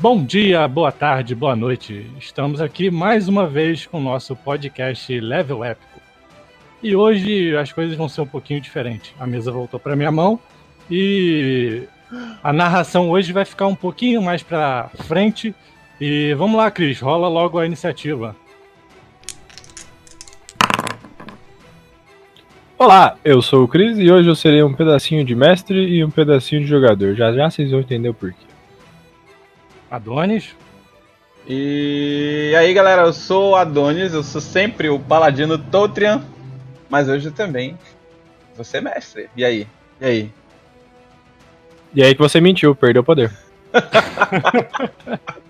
Bom dia, boa tarde, boa noite. Estamos aqui mais uma vez com o nosso podcast Level Épico. E hoje as coisas vão ser um pouquinho diferentes. A mesa voltou para minha mão e a narração hoje vai ficar um pouquinho mais para frente. E vamos lá, Cris, rola logo a iniciativa. Olá, eu sou o Cris e hoje eu serei um pedacinho de mestre e um pedacinho de jogador. Já já vocês vão entender o porquê. Adonis. E aí galera, eu sou o Adonis, eu sou sempre o paladino Totrian, mas hoje também vou ser mestre. E aí? E aí? E aí que você mentiu, perdeu o poder.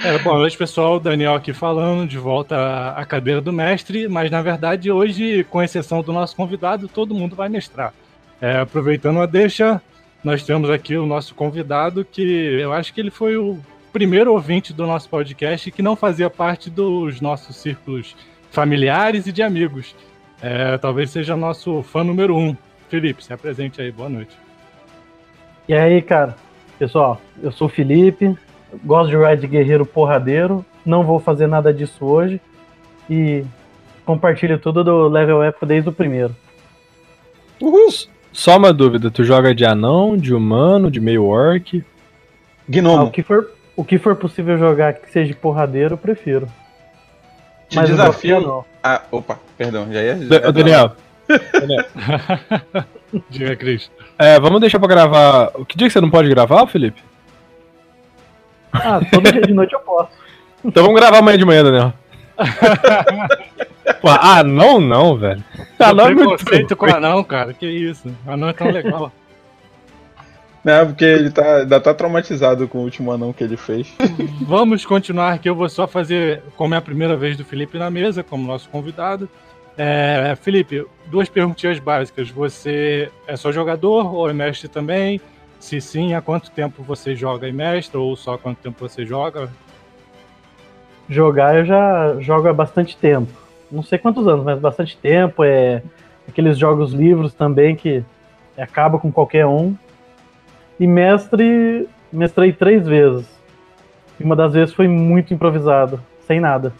É, boa noite, pessoal. Daniel aqui falando, de volta à cadeira do mestre, mas na verdade hoje, com exceção do nosso convidado, todo mundo vai mestrar. É, aproveitando a deixa, nós temos aqui o nosso convidado, que eu acho que ele foi o primeiro ouvinte do nosso podcast que não fazia parte dos nossos círculos familiares e de amigos. É, talvez seja nosso fã número um. Felipe, se apresente aí, boa noite. E aí, cara? Pessoal, eu sou o Felipe, gosto de ride guerreiro porradeiro, não vou fazer nada disso hoje e compartilho tudo do level épico desde o primeiro. Uhul. Só uma dúvida, tu joga de anão, de humano, de meio orc? Gnomo. Ah, o, que for, o que for possível jogar que seja porradeiro, eu prefiro. Te Mas desafio. Ah, opa, perdão, já ia. Já Daniel. Daniel. Diga, Cris. É, vamos deixar pra gravar. Que dia que você não pode gravar, Felipe? Ah, todo dia de noite eu posso. Então vamos gravar amanhã de manhã, Daniel. Pô, ah, não, não, velho. Ah, não é muito com anão, cara. Que isso. Anão é tão legal. Não, porque ele tá, ainda tá traumatizado com o último anão que ele fez. Vamos continuar aqui. Eu vou só fazer, como é a primeira vez do Felipe na mesa, como nosso convidado. É, Felipe, duas perguntinhas básicas. Você é só jogador ou é mestre também? Se sim, há quanto tempo você joga e mestre ou só há quanto tempo você joga? Jogar eu já jogo há bastante tempo. Não sei quantos anos, mas bastante tempo. É aqueles jogos livros também que acaba com qualquer um. E mestre, mestrei três vezes. E uma das vezes foi muito improvisado, sem nada.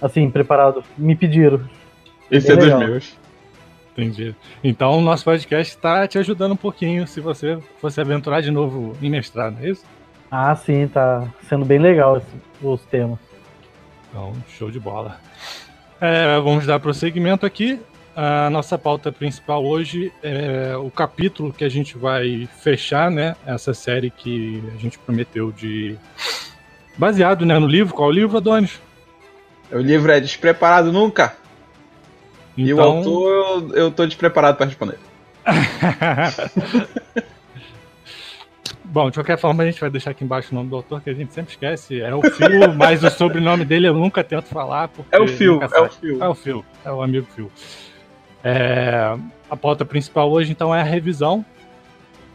Assim, preparado. Me pediram. Esse é, é dos meus. Entendi. Então o nosso podcast está te ajudando um pouquinho se você fosse aventurar de novo em mestrado, é isso? Ah, sim, tá sendo bem legal esse, os temas. Então, show de bola. É, vamos dar prosseguimento aqui. A nossa pauta principal hoje é o capítulo que a gente vai fechar, né? Essa série que a gente prometeu de. Baseado né, no livro. Qual é o livro, Adonis? O livro é Despreparado Nunca. Então... E o então- autor, eu, eu tô despreparado para responder. Bom, de qualquer forma, a gente vai deixar aqui embaixo o nome do autor, que a gente sempre esquece. É o Phil, mas o sobrenome dele eu nunca tento falar. É o Phil, é o Phil. É o Phil, é o amigo Phil. É, a pauta principal hoje, então, é a revisão.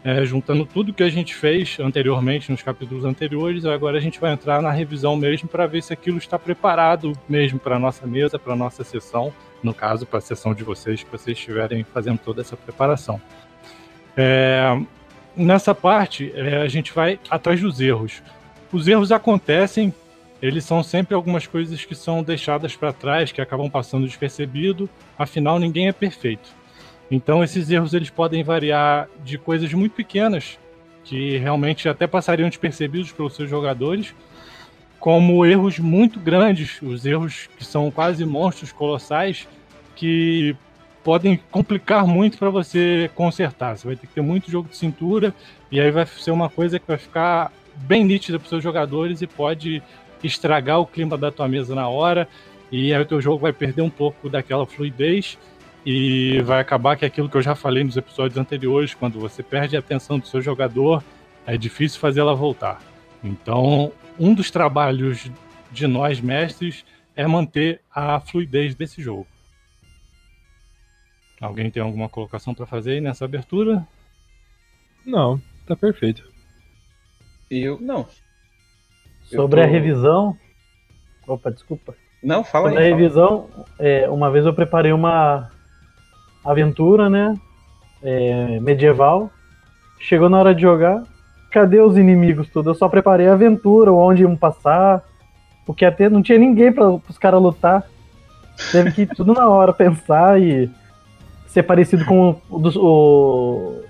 É, juntando tudo que a gente fez anteriormente, nos capítulos anteriores, agora a gente vai entrar na revisão mesmo para ver se aquilo está preparado mesmo para a nossa mesa, para a nossa sessão, no caso, para a sessão de vocês, que vocês estiverem fazendo toda essa preparação. É, nessa parte, é, a gente vai atrás dos erros. Os erros acontecem, eles são sempre algumas coisas que são deixadas para trás, que acabam passando despercebido, afinal, ninguém é perfeito. Então, esses erros eles podem variar de coisas muito pequenas, que realmente até passariam despercebidos pelos seus jogadores, como erros muito grandes, os erros que são quase monstros colossais, que podem complicar muito para você consertar. Você vai ter que ter muito jogo de cintura e aí vai ser uma coisa que vai ficar bem nítida para os seus jogadores e pode estragar o clima da tua mesa na hora e aí o teu jogo vai perder um pouco daquela fluidez e vai acabar que é aquilo que eu já falei nos episódios anteriores, quando você perde a atenção do seu jogador, é difícil fazê-la voltar. Então, um dos trabalhos de nós mestres é manter a fluidez desse jogo. Alguém tem alguma colocação para fazer aí nessa abertura? Não, tá perfeito. Eu não. Sobre tô... a revisão. Opa, desculpa. Não, fala Sobre aí. a revisão, é, uma vez eu preparei uma aventura, né? É, medieval. Chegou na hora de jogar, cadê os inimigos tudo? Eu só preparei a aventura, onde iam passar. Porque até não tinha ninguém para os caras lutar. Teve que ir tudo na hora pensar e ser parecido com o, dos, o,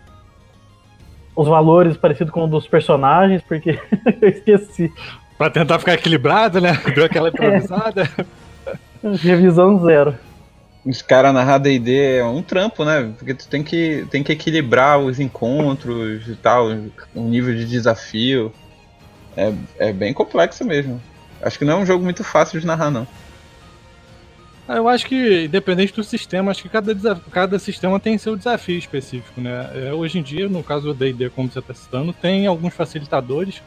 os valores parecidos com o dos personagens, porque eu esqueci. Pra tentar ficar equilibrado, né? Deu aquela improvisada. Revisão zero. Os caras na D&D é um trampo, né? Porque tu tem que, tem que equilibrar os encontros e tal, o nível de desafio. É, é bem complexo mesmo. Acho que não é um jogo muito fácil de narrar, não. Ah, Eu acho que, independente do sistema, acho que cada, cada sistema tem seu desafio específico, né? É, hoje em dia, no caso do D&D, como você está citando, tem alguns facilitadores,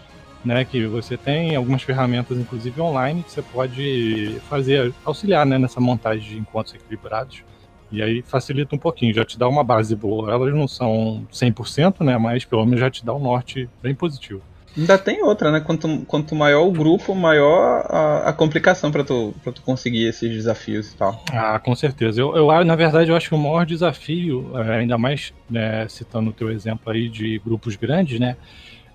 né? Que você tem algumas ferramentas, inclusive online, que você pode fazer, auxiliar, né? Nessa montagem de encontros equilibrados. E aí facilita um pouquinho, já te dá uma base boa. Elas não são 100%, né? Mas pelo menos já te dá um norte bem positivo. Ainda tem outra, né? Quanto, quanto maior o grupo, maior a, a complicação pra tu, pra tu conseguir esses desafios e tal. Ah, com certeza. Eu, eu, na verdade, eu acho que o maior desafio, eh, ainda mais né, citando o teu exemplo aí de grupos grandes, né?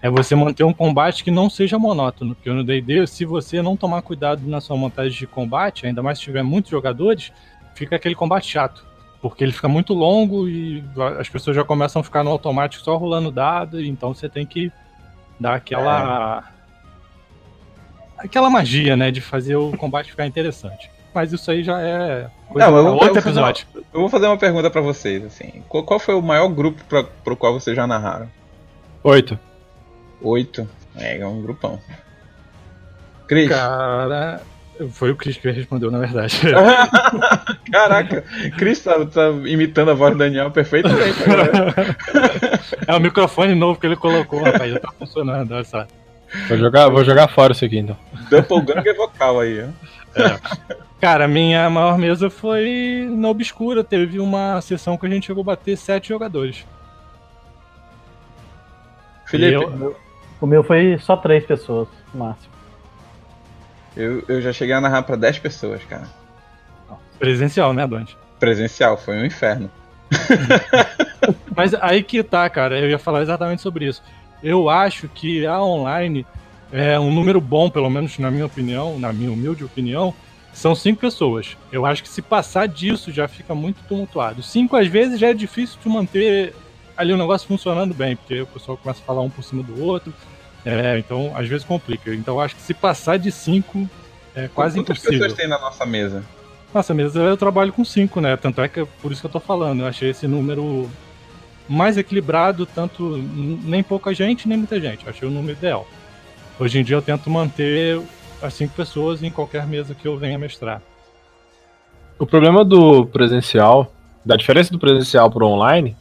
É você manter um combate que não seja monótono. Porque no D&D, se você não tomar cuidado na sua montagem de combate, ainda mais se tiver muitos jogadores, fica aquele combate chato. Porque ele fica muito longo e as pessoas já começam a ficar no automático só rolando dado, então você tem que dar aquela... Aquela magia, né, de fazer o combate ficar interessante. Mas isso aí já é coisa Não, eu eu outro uma- episódio. Eu vou fazer uma pergunta pra vocês, assim. Qual, qual foi o maior grupo pra, pro qual vocês já narraram? Oito. Oito? É, é um grupão. Cris. Cara, foi o Chris que respondeu, na verdade. Caraca, Cris tá, tá imitando a voz do Daniel perfeitamente. agora. é o microfone novo que ele colocou, rapaz, já tá funcionando, olha só. Vou jogar, vou jogar fora isso aqui então. Doppelganger vocal aí, ó. É. Cara, a minha maior mesa foi na Obscura. Teve uma sessão que a gente chegou a bater sete jogadores. Felipe, eu- O meu foi só três pessoas, no máximo. Eu, já cheguei a narrar pra 10 pessoas, cara. Presencial, né, Dante? Presencial, foi um inferno. Mas aí que tá, cara, eu ia falar exatamente sobre isso. Eu acho que a online é um número bom, pelo menos na minha opinião, na minha humilde opinião, são cinco pessoas. Eu acho que se passar disso já fica muito tumultuado. Cinco, às vezes, já é difícil de manter ali o negócio funcionando bem, porque o pessoal começa a falar um por cima do outro. É, então, às vezes complica. Então, acho que se passar de cinco, é quase Quantas impossível. pessoas tem na nossa mesa? Nossa, mesa eu trabalho com cinco, né? Tanto é que é por isso que eu tô falando. Eu achei esse número mais equilibrado, tanto nem pouca gente, nem muita gente. Eu achei o número ideal. Hoje em dia eu tento manter as cinco pessoas em qualquer mesa que eu venha mestrar. O problema do presencial, da diferença do presencial pro online,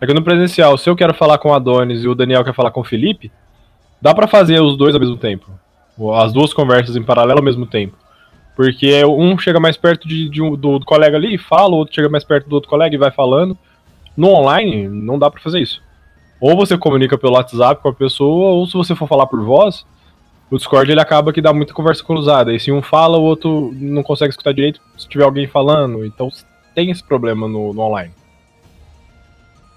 é que no presencial, se eu quero falar com o Adonis e o Daniel quer falar com o Felipe, dá pra fazer os dois ao mesmo tempo. As duas conversas em paralelo ao mesmo tempo. Porque um chega mais perto de, de um- do, do colega ali e fala, o outro chega mais perto do outro colega e vai falando. No online, não dá pra fazer isso. Ou você comunica pelo WhatsApp com a pessoa, ou se você for falar por voz, o Discord ele acaba que dá muita conversa cruzada. E se um fala, o outro não consegue escutar direito se tiver alguém falando. Então tem esse problema no, no online.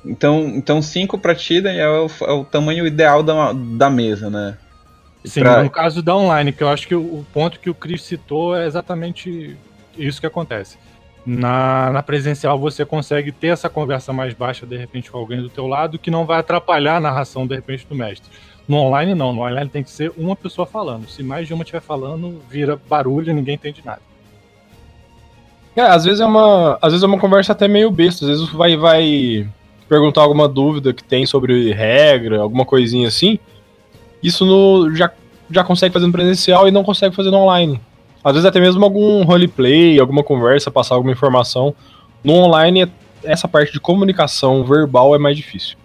Então, então cinco pra ti Daniel, é o, é o tamanho ideal da, da mesa, né? Sim, Pra- no caso da online, que eu acho que o, o ponto que o Chris citou é exatamente isso que acontece. Na, na presencial você consegue ter essa conversa mais baixa de repente com alguém do teu lado que não vai atrapalhar a narração de repente do mestre. No online não, no online tem que ser uma pessoa falando. Se mais de uma estiver falando, vira barulho e ninguém entende nada. É, às vezes é uma, às vezes é uma conversa até meio besta. Às vezes vai, vai perguntar alguma dúvida que tem sobre regra, alguma coisinha assim. Isso no, já, já consegue fazer no presencial e não consegue fazer no online. Às vezes até mesmo algum roleplay, alguma conversa, passar alguma informação. No online, essa parte de comunicação verbal é mais difícil.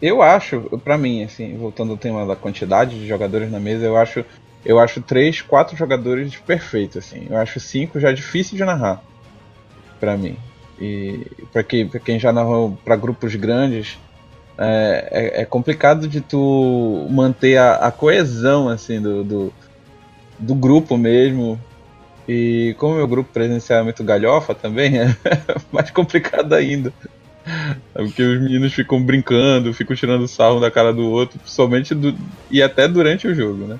Eu acho, pra mim, assim, voltando ao tema da quantidade de jogadores na mesa, eu acho, eu acho três, quatro jogadores perfeito, assim. Eu acho cinco já difícil de narrar, pra mim. E pra, que, pra quem já narrou pra grupos grandes, é, é, é complicado de tu manter a, a coesão, assim, do, do, do grupo mesmo. E como meu grupo presencial é muito galhofa também, é mais complicado ainda. É porque os meninos ficam brincando, ficam tirando sarro da cara do outro, principalmente do, e até durante o jogo, né?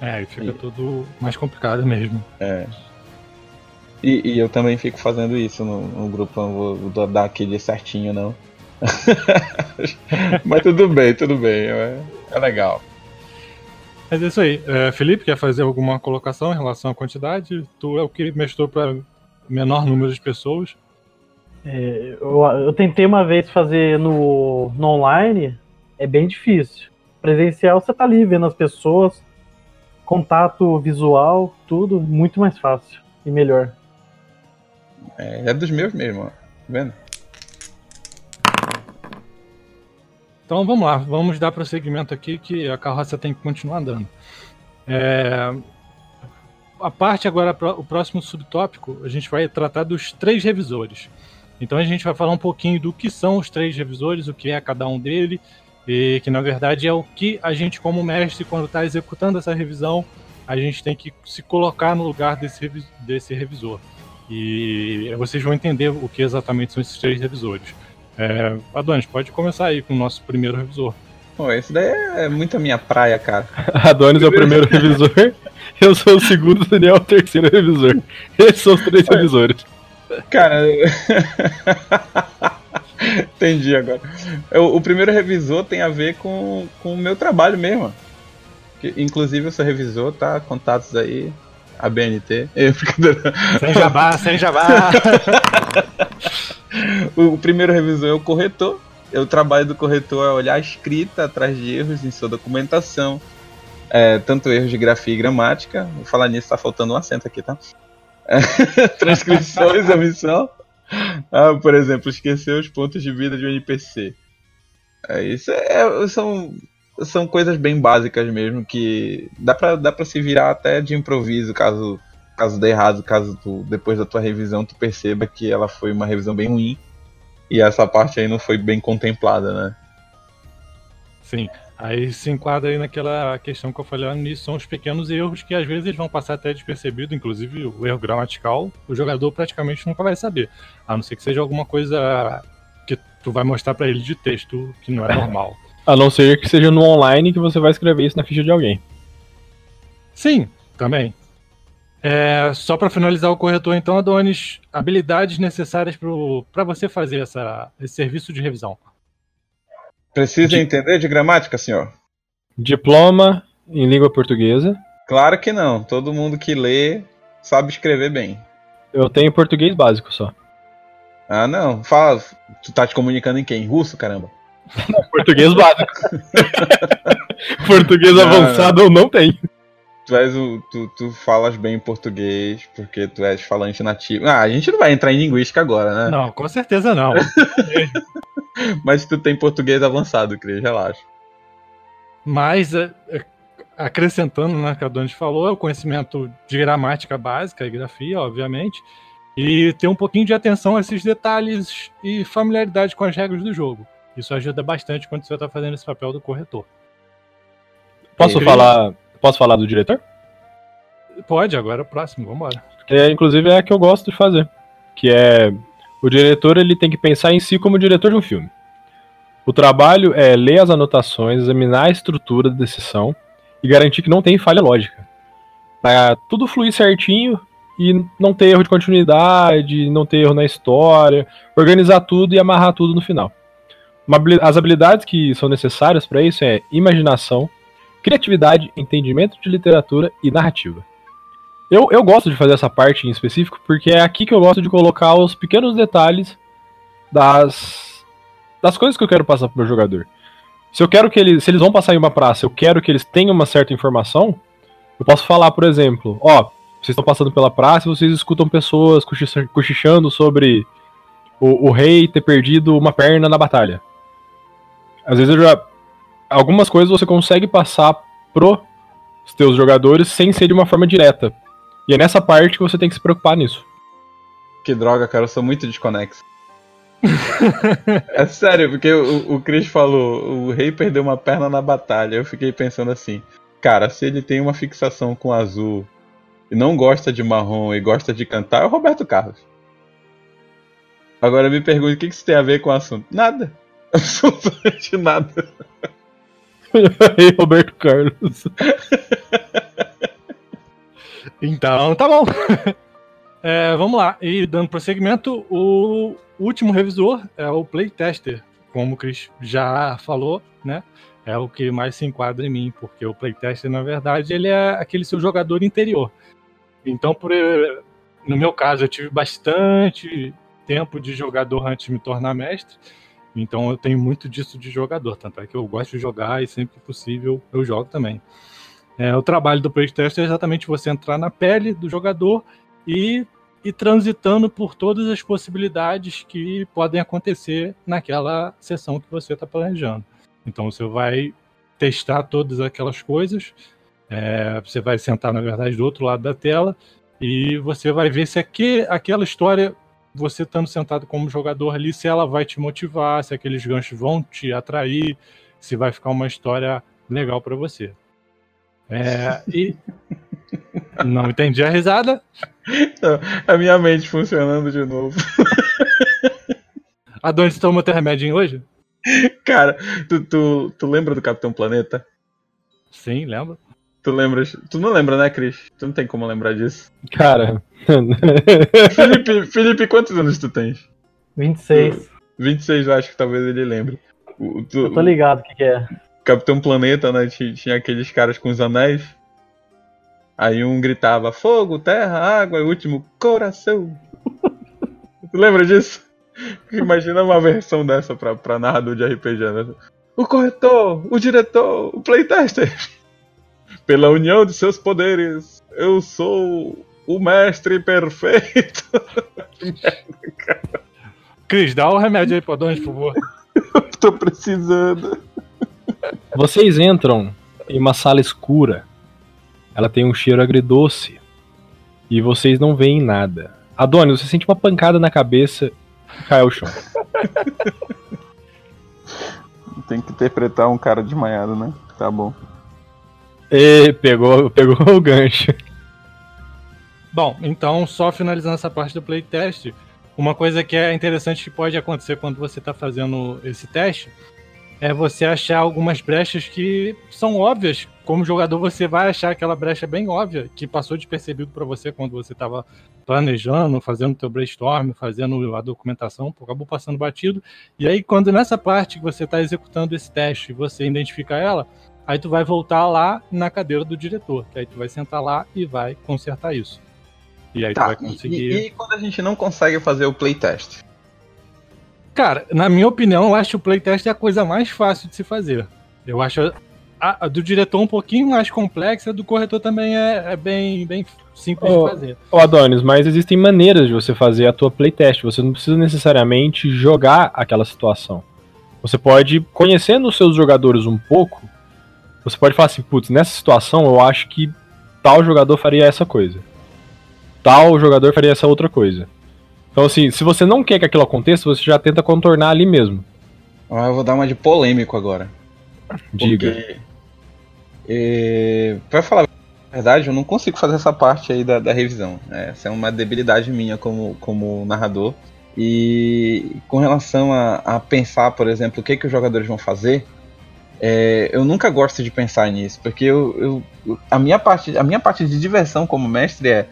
É, fica e... tudo mais complicado mesmo. É. E, e, eu também fico fazendo isso no, no grupo, não vou dar aquele certinho, não. Mas tudo bem, tudo bem, é, é legal. Mas é isso aí. É, Felipe, quer fazer alguma colocação em relação à quantidade? Tu é o que mestrou para menor número de pessoas. É, eu, eu, tentei uma vez fazer no, no online, é bem difícil. Presencial você tá ali vendo as pessoas, contato visual, tudo muito mais fácil e melhor. É, é dos meus mesmo, ó. Tá vendo? Então vamos lá, vamos dar prosseguimento aqui que a carroça tem que continuar andando. É, a parte agora, o próximo subtópico, a gente vai tratar dos três revisores. Então a gente vai falar um pouquinho do que são os três revisores, o que é cada um dele, e que na verdade é o que a gente, como mestre, quando está executando essa revisão, a gente tem que se colocar no lugar desse, desse revisor. E vocês vão entender o que exatamente são esses três revisores. É, Adonis, pode começar aí com o nosso primeiro revisor. Pô, esse daí é muito a minha praia, cara. Adonis é o primeiro revisor, eu sou o segundo, Daniel é o terceiro revisor. Esses são os três revisores. Cara. Entendi agora. O, o, primeiro revisor tem a ver com, com o meu trabalho mesmo. Que, inclusive, o seu revisor tá contatos aí. A BNT. sem jabá, sem jabá. o, o primeiro revisor é o corretor. O trabalho do corretor é olhar a escrita atrás de erros em sua documentação. É, tanto erros de grafia e gramática. Vou falar nisso, tá faltando um acento aqui, tá? Transcrições, omissão. Ah, por exemplo, esquecer os pontos de vida de um NPC. É, isso é, são, são coisas bem básicas mesmo que dá pra, dá pra se virar até de improviso caso, caso dê errado, caso tu, depois da tua revisão tu perceba que ela foi uma revisão bem ruim e essa parte aí não foi bem contemplada, né? Sim. Aí se enquadra aí naquela questão que eu falei lá nisso, são os pequenos erros que às vezes eles vão passar até despercebido, inclusive o erro gramatical, o jogador praticamente nunca vai saber. A não ser que seja alguma coisa que tu vai mostrar para ele de texto que não é normal. A não ser que seja no online que você vai escrever isso na ficha de alguém. Sim, também. É, só para finalizar o corretor, então, Adonis, habilidades necessárias para você fazer essa, esse serviço de revisão. Precisa de... entender de gramática, senhor? Diploma em língua portuguesa. Claro que não. Todo mundo que lê sabe escrever bem. Eu tenho português básico só. Ah, não. Fala. Tu tá te comunicando em quem? Russo, caramba? português básico. português não, avançado eu não tenho. Tu, és o, tu, tu falas bem português porque tu és falante nativo. Ah, a gente não vai entrar em linguística agora, né? Não, com certeza não. Mas tu tem português avançado, Cris, relaxa. Mas, é, é, acrescentando, né, que a Doni falou, é o conhecimento de gramática básica e grafia, obviamente, e ter um pouquinho de atenção a esses detalhes e familiaridade com as regras do jogo. Isso ajuda bastante quando você está fazendo esse papel do corretor. Posso falar, posso falar do diretor? Pode, agora é o próximo, vamos embora. É, inclusive é a que eu gosto de fazer, que é o diretor ele tem que pensar em si como diretor de um filme. O trabalho é ler as anotações, examinar a estrutura da decisão e garantir que não tem falha lógica. Para tudo fluir certinho e não ter erro de continuidade, não ter erro na história, organizar tudo e amarrar tudo no final. As habilidades que são necessárias para isso é imaginação, criatividade, entendimento de literatura e narrativa. Eu, eu gosto de fazer essa parte em específico porque é aqui que eu gosto de colocar os pequenos detalhes das, das coisas que eu quero passar pro meu jogador. Se eu quero que eles. Se eles vão passar em uma praça, eu quero que eles tenham uma certa informação, eu posso falar, por exemplo, ó, vocês estão passando pela praça e vocês escutam pessoas cochichando sobre o, o rei ter perdido uma perna na batalha. Às vezes já. Algumas coisas você consegue passar pro os teus jogadores sem ser de uma forma direta. E é nessa parte que você tem que se preocupar nisso. Que droga, cara, eu sou muito desconexo. é sério, porque o, o Chris falou, o rei perdeu uma perna na batalha. Eu fiquei pensando assim, cara, se ele tem uma fixação com azul e não gosta de marrom e gosta de cantar, é o Roberto Carlos. Agora me pergunte o que isso tem a ver com o assunto. Nada. Absolutamente nada. Aí, Roberto Carlos. Então, tá bom. É, vamos lá. E dando prosseguimento, o último revisor é o playtester, como o Chris já falou, né? É o que mais se enquadra em mim, porque o playtester, na verdade, ele é aquele seu jogador interior. Então, por, no meu caso, eu tive bastante tempo de jogador antes de me tornar mestre. Então eu tenho muito disso de jogador, tanto é que eu gosto de jogar e sempre que possível eu jogo também. É, o trabalho do playtester é exatamente você entrar na pele do jogador e ir transitando por todas as possibilidades que podem acontecer naquela sessão que você está planejando. Então você vai testar todas aquelas coisas, é, você vai sentar, na verdade, do outro lado da tela e você vai ver se aqui, aquela história, você estando sentado como jogador ali, se ela vai te motivar, se aqueles ganchos vão te atrair, se vai ficar uma história legal para você. É, e não entendi a risada. A minha mente funcionando de novo. Adonis tomou teu remédio hoje? Cara, tu, tu, tu lembra do Capitão Planeta? Sim, lembro. Tu lembras? Tu não lembra, né, Cris? Tu não tem como lembrar disso. Cara. Felipe, Felipe, quantos anos tu tens? 26. 26, eu acho que talvez ele lembre. O, tu, Eu tô ligado o que, que é. Capitão Planeta, né? Tinha, tinha aqueles caras com os anéis. Aí um gritava fogo, terra, água, e o último coração. tu lembra disso? Imagina uma versão dessa pra, pra narrador de RPG, né? O corretor, o diretor, o playtester. Pela união de seus poderes, eu sou o mestre perfeito. Cris, dá o remédio aí pro Adonis, por favor. Tô precisando. Vocês entram em uma sala escura. Ela tem um cheiro agridoce. E vocês não veem nada. Adonis, você sente uma pancada na cabeça e cai ao chão. Tem que interpretar um cara desmaiado, né? Tá bom. E pegou, pegou o gancho. Bom, então, só finalizando essa parte do playtest, uma coisa que é interessante que pode acontecer quando você está fazendo esse teste é você achar algumas brechas que são óbvias. Como jogador, você vai achar aquela brecha bem óbvia, que passou despercebido para você quando você estava planejando, fazendo teu brainstorm, fazendo a documentação, acabou passando batido. E aí, quando nessa parte que você está executando esse teste, você identifica ela, aí tu vai voltar lá na cadeira do diretor, que aí tu vai sentar lá e vai consertar isso. E aí tu Tá, vai e, conseguir. e- e quando a gente não consegue fazer o playtest? Cara, na minha opinião, eu acho que o playtest é a coisa mais fácil de se fazer. Eu acho a, a do diretor um pouquinho mais complexa, a do corretor também é, é bem, bem simples Oh. de fazer. Ô Adonis, mas existem maneiras de você fazer a tua playtest. Você não precisa necessariamente jogar aquela situação. Você pode, conhecendo os seus jogadores um pouco, você pode falar assim, putz, nessa situação eu acho que tal jogador faria essa coisa. Tal jogador faria essa outra coisa. Então assim, se você não quer que aquilo aconteça, você já tenta contornar ali mesmo. Ah, eu vou dar uma de polêmico agora. Diga. Porque, é, pra falar a verdade, eu não consigo fazer essa parte aí da, da revisão. né? Essa é uma debilidade minha como, como narrador. E com relação a, a pensar, por exemplo, o que, que os jogadores vão fazer, é, eu nunca gosto de pensar nisso, porque eu, eu- a, minha parte, a minha parte de diversão como mestre é,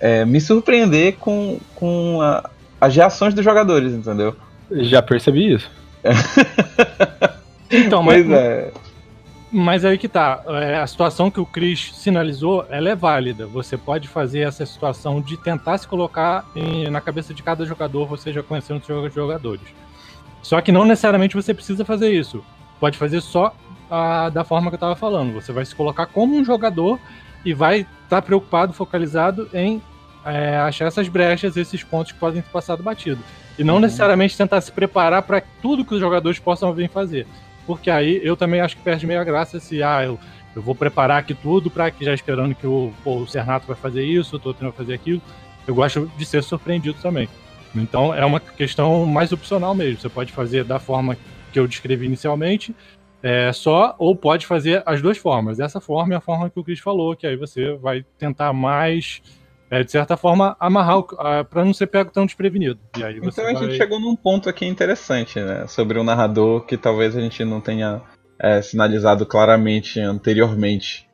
é me surpreender com, com a- as reações dos jogadores, entendeu? Já percebi isso. Então, mas, Pois é. mas aí que tá. É, a situação que o Chris sinalizou, ela é válida. Você pode fazer essa situação de tentar se colocar em- na cabeça de cada jogador, você já conhecendo os jogadores. Só que não necessariamente você precisa fazer isso. Pode fazer só ah, da forma que eu tava falando. Você vai se colocar como um jogador e vai estar preocupado, focalizado em é, achar essas brechas, esses pontos que podem ter passado batido. E não Uhum. necessariamente tentar se preparar para tudo que os jogadores possam vir fazer. Porque aí eu também acho que perde meio a graça se, ah, eu, eu vou preparar aqui tudo para que já esperando que o, pô, o Sernato vai fazer isso, o Tottenham vai fazer aquilo. Eu gosto de ser surpreendido também. Então é uma questão mais opcional mesmo. Você pode fazer da forma que eu descrevi inicialmente, é, só, ou pode fazer as duas formas. Essa forma é a forma que o Chris falou, que aí você vai tentar mais é, de certa forma, amarrar para não ser pego tão desprevenido. então a gente chegou num ponto aqui interessante, né? Sobre o narrador que talvez a gente não tenha é, sinalizado claramente anteriormente.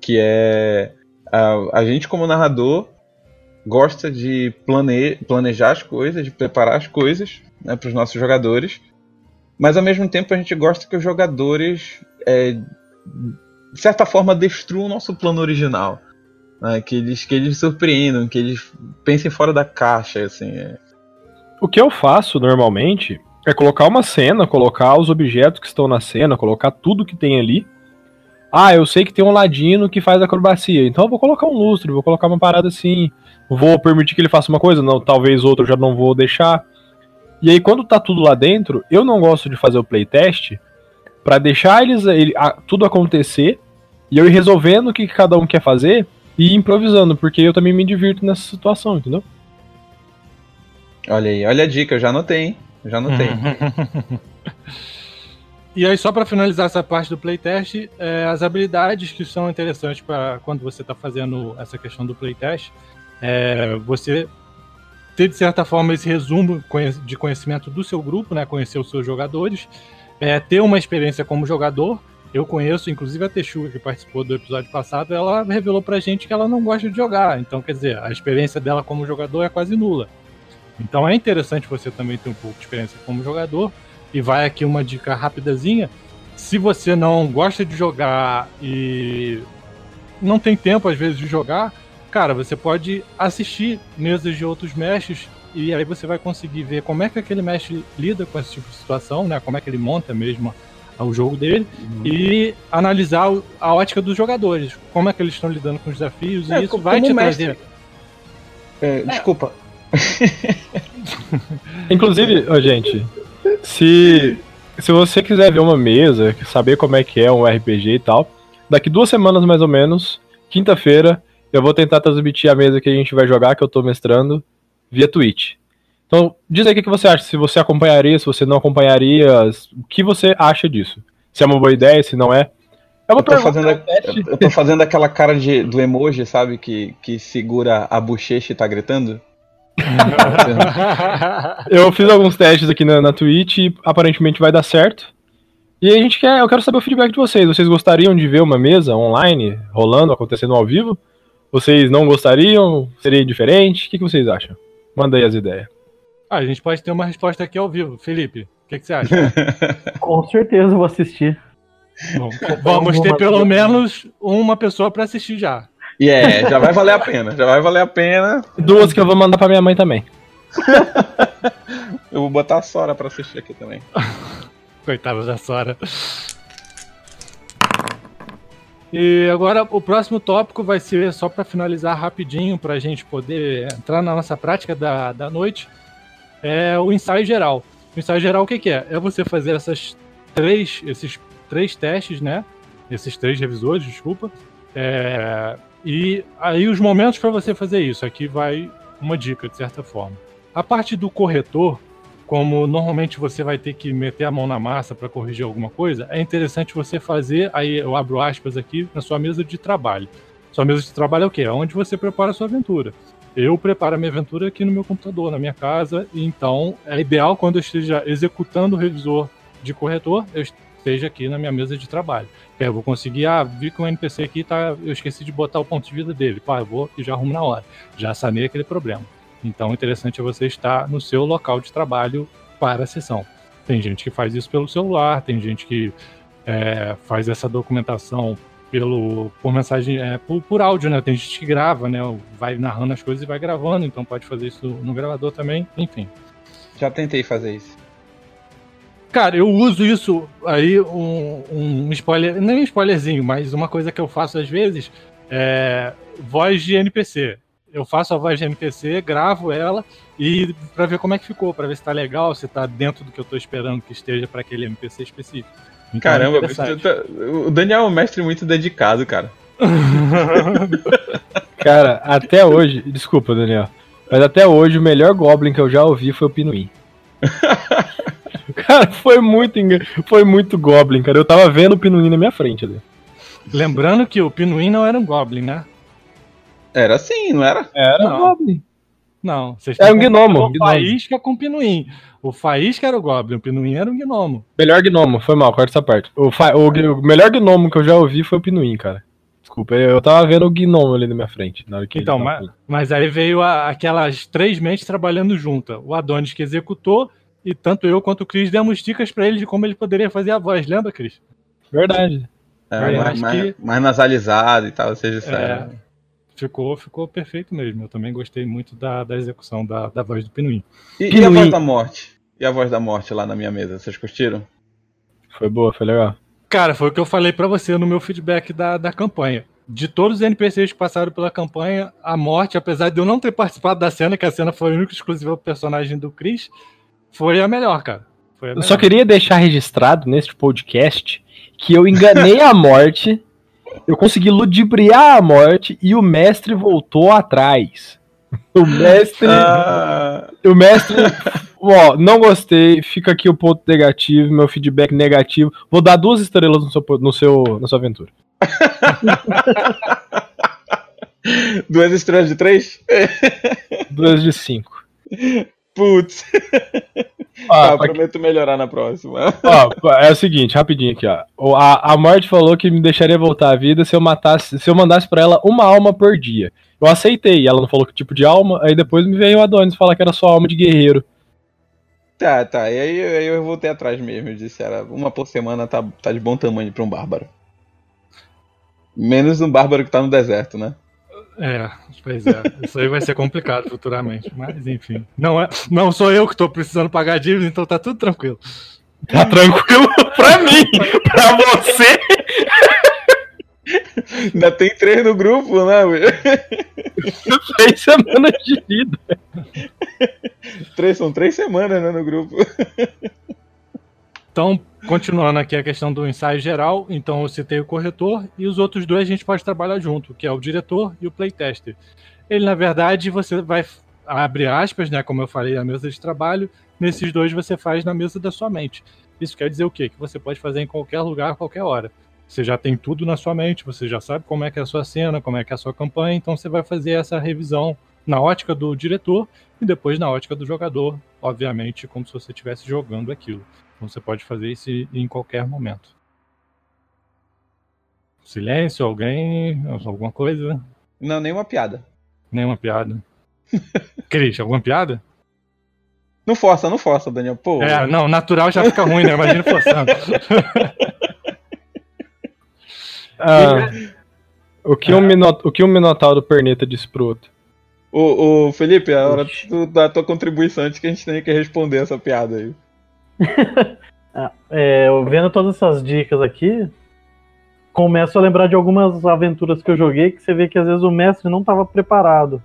Que é a, a gente como narrador gosta de plane, planejar as coisas, de preparar as coisas né, para os nossos jogadores, mas ao mesmo tempo a gente gosta que os jogadores, é, de certa forma, destruam o nosso plano original. Né, que, eles, que eles surpreendam, que eles pensem fora da caixa. Assim, é. O que eu faço normalmente é colocar uma cena, colocar os objetos que estão na cena, colocar tudo que tem ali. Ah, eu sei que tem um ladino que faz acrobacia, então eu vou colocar um lustre, vou colocar uma parada assim. Vou permitir que ele faça uma coisa, não, talvez outro eu já não vou deixar. E aí, quando tá tudo lá dentro, eu não gosto de fazer o playtest para deixar eles ele, a, tudo acontecer e eu ir resolvendo o que cada um quer fazer e improvisando, porque eu também me divirto nessa situação, entendeu? Olha aí, olha a dica, eu já anotei, hein? Já anotei. e aí, só para finalizar essa parte do playtest, é, as habilidades que são interessantes para quando você está fazendo essa questão do playtest, é, você ter, de certa forma, esse resumo de conhecimento do seu grupo, né? Conhecer os seus jogadores, é, ter uma experiência como jogador eu conheço, inclusive a Texuga, que participou do episódio passado, ela revelou pra gente que ela não gosta de jogar. Então, quer dizer, a experiência dela como jogador é quase nula. Então é interessante você também ter um pouco de experiência como jogador. E vai aqui uma dica rapidazinha. Se você não gosta de jogar e não tem tempo às vezes de jogar, cara, você pode assistir mesas de outros mestres e aí você vai conseguir ver como é que aquele mestre lida com esse tipo de situação, né? Como é que ele monta mesmo ao jogo dele uhum. e analisar a ótica dos jogadores, como é que eles estão lidando com os desafios, é, e isso vai te mestre... trazer. É, desculpa. Inclusive, oh, gente, se, se você quiser ver uma mesa, saber como é que é um RPG e tal, daqui duas semanas mais ou menos, quinta-feira, eu vou tentar transmitir a mesa que a gente vai jogar, que eu tô mestrando, via Twitch. Então, diz aí o que você acha, se você acompanharia, se você não acompanharia, o que você acha disso? Se é uma boa ideia, se não é. É uma eu, tô fazendo, eu tô fazendo aquela cara de, do emoji, sabe, que, que segura a bochecha e tá gritando. eu fiz alguns testes aqui na, na Twitch e aparentemente vai dar certo. E a gente quer, eu quero saber o feedback de vocês. Vocês gostariam de ver uma mesa online rolando, acontecendo ao vivo? Vocês não gostariam? Seria diferente? O que, que vocês acham? Manda aí as ideias. Ah, a gente pode ter uma resposta aqui ao vivo. Felipe, o que, que, você acha? Com certeza vou assistir. Bom, vamos ter pelo menos uma pessoa para assistir já. E yeah, é, já vai valer a pena, já vai valer a pena. Duas que eu vou mandar para minha mãe também. eu vou botar a Sora para assistir aqui também. Coitada da Sora. E agora o próximo tópico vai ser só para finalizar rapidinho para a gente poder entrar na nossa prática da, da noite é o ensaio geral. O ensaio geral o que, que é? É você fazer essas três, esses três testes, né? Esses três revisores, desculpa. É, e aí os momentos para você fazer isso. Aqui vai uma dica, de certa forma. A parte do corretor, como normalmente você vai ter que meter a mão na massa para corrigir alguma coisa, é interessante você fazer, aí eu abro aspas aqui, na sua mesa de trabalho. Sua mesa de trabalho é o quê? É onde você prepara a sua aventura eu preparo a minha aventura aqui no meu computador, na minha casa, então é ideal quando eu esteja executando o revisor de corretor, eu esteja aqui na minha mesa de trabalho. Eu vou conseguir, ah, vi que o NPC aqui tá, eu esqueci de botar o ponto de vida dele, pá, eu vou e já arrumo na hora. Já sanei aquele problema. Então, o interessante é você estar no seu local de trabalho para a sessão. Tem gente que faz isso pelo celular, tem gente que é, faz essa documentação pelo por mensagem é, por, por, áudio, né? Tem gente que grava, né? Vai narrando as coisas e vai gravando, então pode fazer isso no gravador também, enfim. Já tentei fazer isso. Cara, eu uso isso aí, um, um spoiler, nem um spoilerzinho, mas uma coisa que eu faço às vezes é voz de NPC. Eu faço a voz de NPC, gravo ela e para ver como é que ficou, para ver se tá legal, se tá dentro do que eu tô esperando que esteja para aquele NPC específico. Então, Caramba, o Daniel é um mestre muito dedicado, cara. cara, até hoje, desculpa, Daniel, mas até hoje o melhor Goblin que eu já ouvi foi o Pinuim. cara, foi muito, foi muito Goblin, cara. Eu tava vendo o Pinuim na minha frente ali. Lembrando que o Pinuim não era um Goblin, né? Era assim, não era? Era Não. Goblin. Não, vocês Era estão um gnomo. O Faísca com o Pinuim. O Faísca era o Goblin, o Pinuim era um gnomo. Melhor gnomo, foi mal, corta essa parte. O, fa- o o melhor gnomo que eu já ouvi foi o Pinuim, cara. Desculpa, eu tava vendo o gnomo ali na minha frente. Na hora que Então, mas, falando. mas aí veio a- aquelas três mentes trabalhando juntas. O Adonis que executou, e tanto eu quanto o Cris demos dicas pra ele de como ele poderia fazer a voz. Lembra, Cris? Verdade. É, mais, que- mais nasalizado e tal, vocês disseram. É. Ficou, ficou perfeito mesmo. Eu também gostei muito da, da execução da, da voz do Pinuim. E, e a Pinuim. voz da morte? E a voz da morte lá na minha mesa, vocês curtiram? Foi boa, foi legal. Cara, foi o que eu falei pra você no meu feedback da, da campanha. De todos os NPCs que passaram pela campanha, a morte, apesar de eu não ter participado da cena, que a cena foi única e exclusiva pro personagem do Chris, foi a melhor, cara. Foi a Eu melhor. só queria deixar registrado neste podcast que eu enganei a morte, eu consegui ludibriar a morte e o mestre voltou atrás. O mestre. Ah, O mestre. Ó, não gostei, fica aqui o ponto negativo, meu feedback negativo. Vou dar duas estrelas no seu, no seu, na sua aventura. duas estrelas de três? Duas de cinco. Putz, Tá, pra- prometo melhorar na próxima. ó, é o seguinte, rapidinho aqui, ó. A, a morte falou que me deixaria voltar à vida se eu matasse, se eu mandasse pra ela uma alma por dia. Eu aceitei, ela não falou que tipo de alma, aí depois me veio o Adonis falar que era só alma de guerreiro. Tá, tá, e aí, aí eu voltei atrás mesmo, eu disse, era uma por semana tá, tá de bom tamanho pra um bárbaro. Menos um bárbaro que tá no deserto, né? É, pois é. Isso aí vai ser complicado futuramente. Mas, enfim. Não, é, não sou eu que tô precisando pagar dívidas, então tá tudo tranquilo. Tá tranquilo pra mim, pra você. Ainda tem três no grupo, né? Três semanas de vida. três, são três semanas né, no grupo. Então, continuando aqui a questão do ensaio geral, então eu citei o corretor e os outros dois a gente pode trabalhar junto, que é o diretor e o playtester. Ele, na verdade, você vai abrir aspas, né, como eu falei, a mesa de trabalho, nesses dois você faz na mesa da sua mente. Isso quer dizer o quê? Que você pode fazer em qualquer lugar, qualquer hora. Você já tem tudo na sua mente, você já sabe como é que é a sua cena, como é que é a sua campanha, então você vai fazer essa revisão na ótica do diretor e depois na ótica do jogador, obviamente, como se você estivesse jogando aquilo. Você pode fazer isso em qualquer momento. Silêncio, alguém, alguma coisa? Não, nenhuma piada. Nenhuma piada. Cris, alguma piada? Não força, não força, Daniel. Pô, É, não, natural já fica ruim, né? Imagina forçando. Ah, o, que um mino, o que um minotauro perneta disse pro outro? ô, ô, Felipe, é a hora da tua contribuição antes que a gente tenha que responder essa piada aí. É, eu vendo todas essas dicas aqui, começo a lembrar de algumas aventuras que eu joguei que você vê que às vezes o mestre não estava preparado.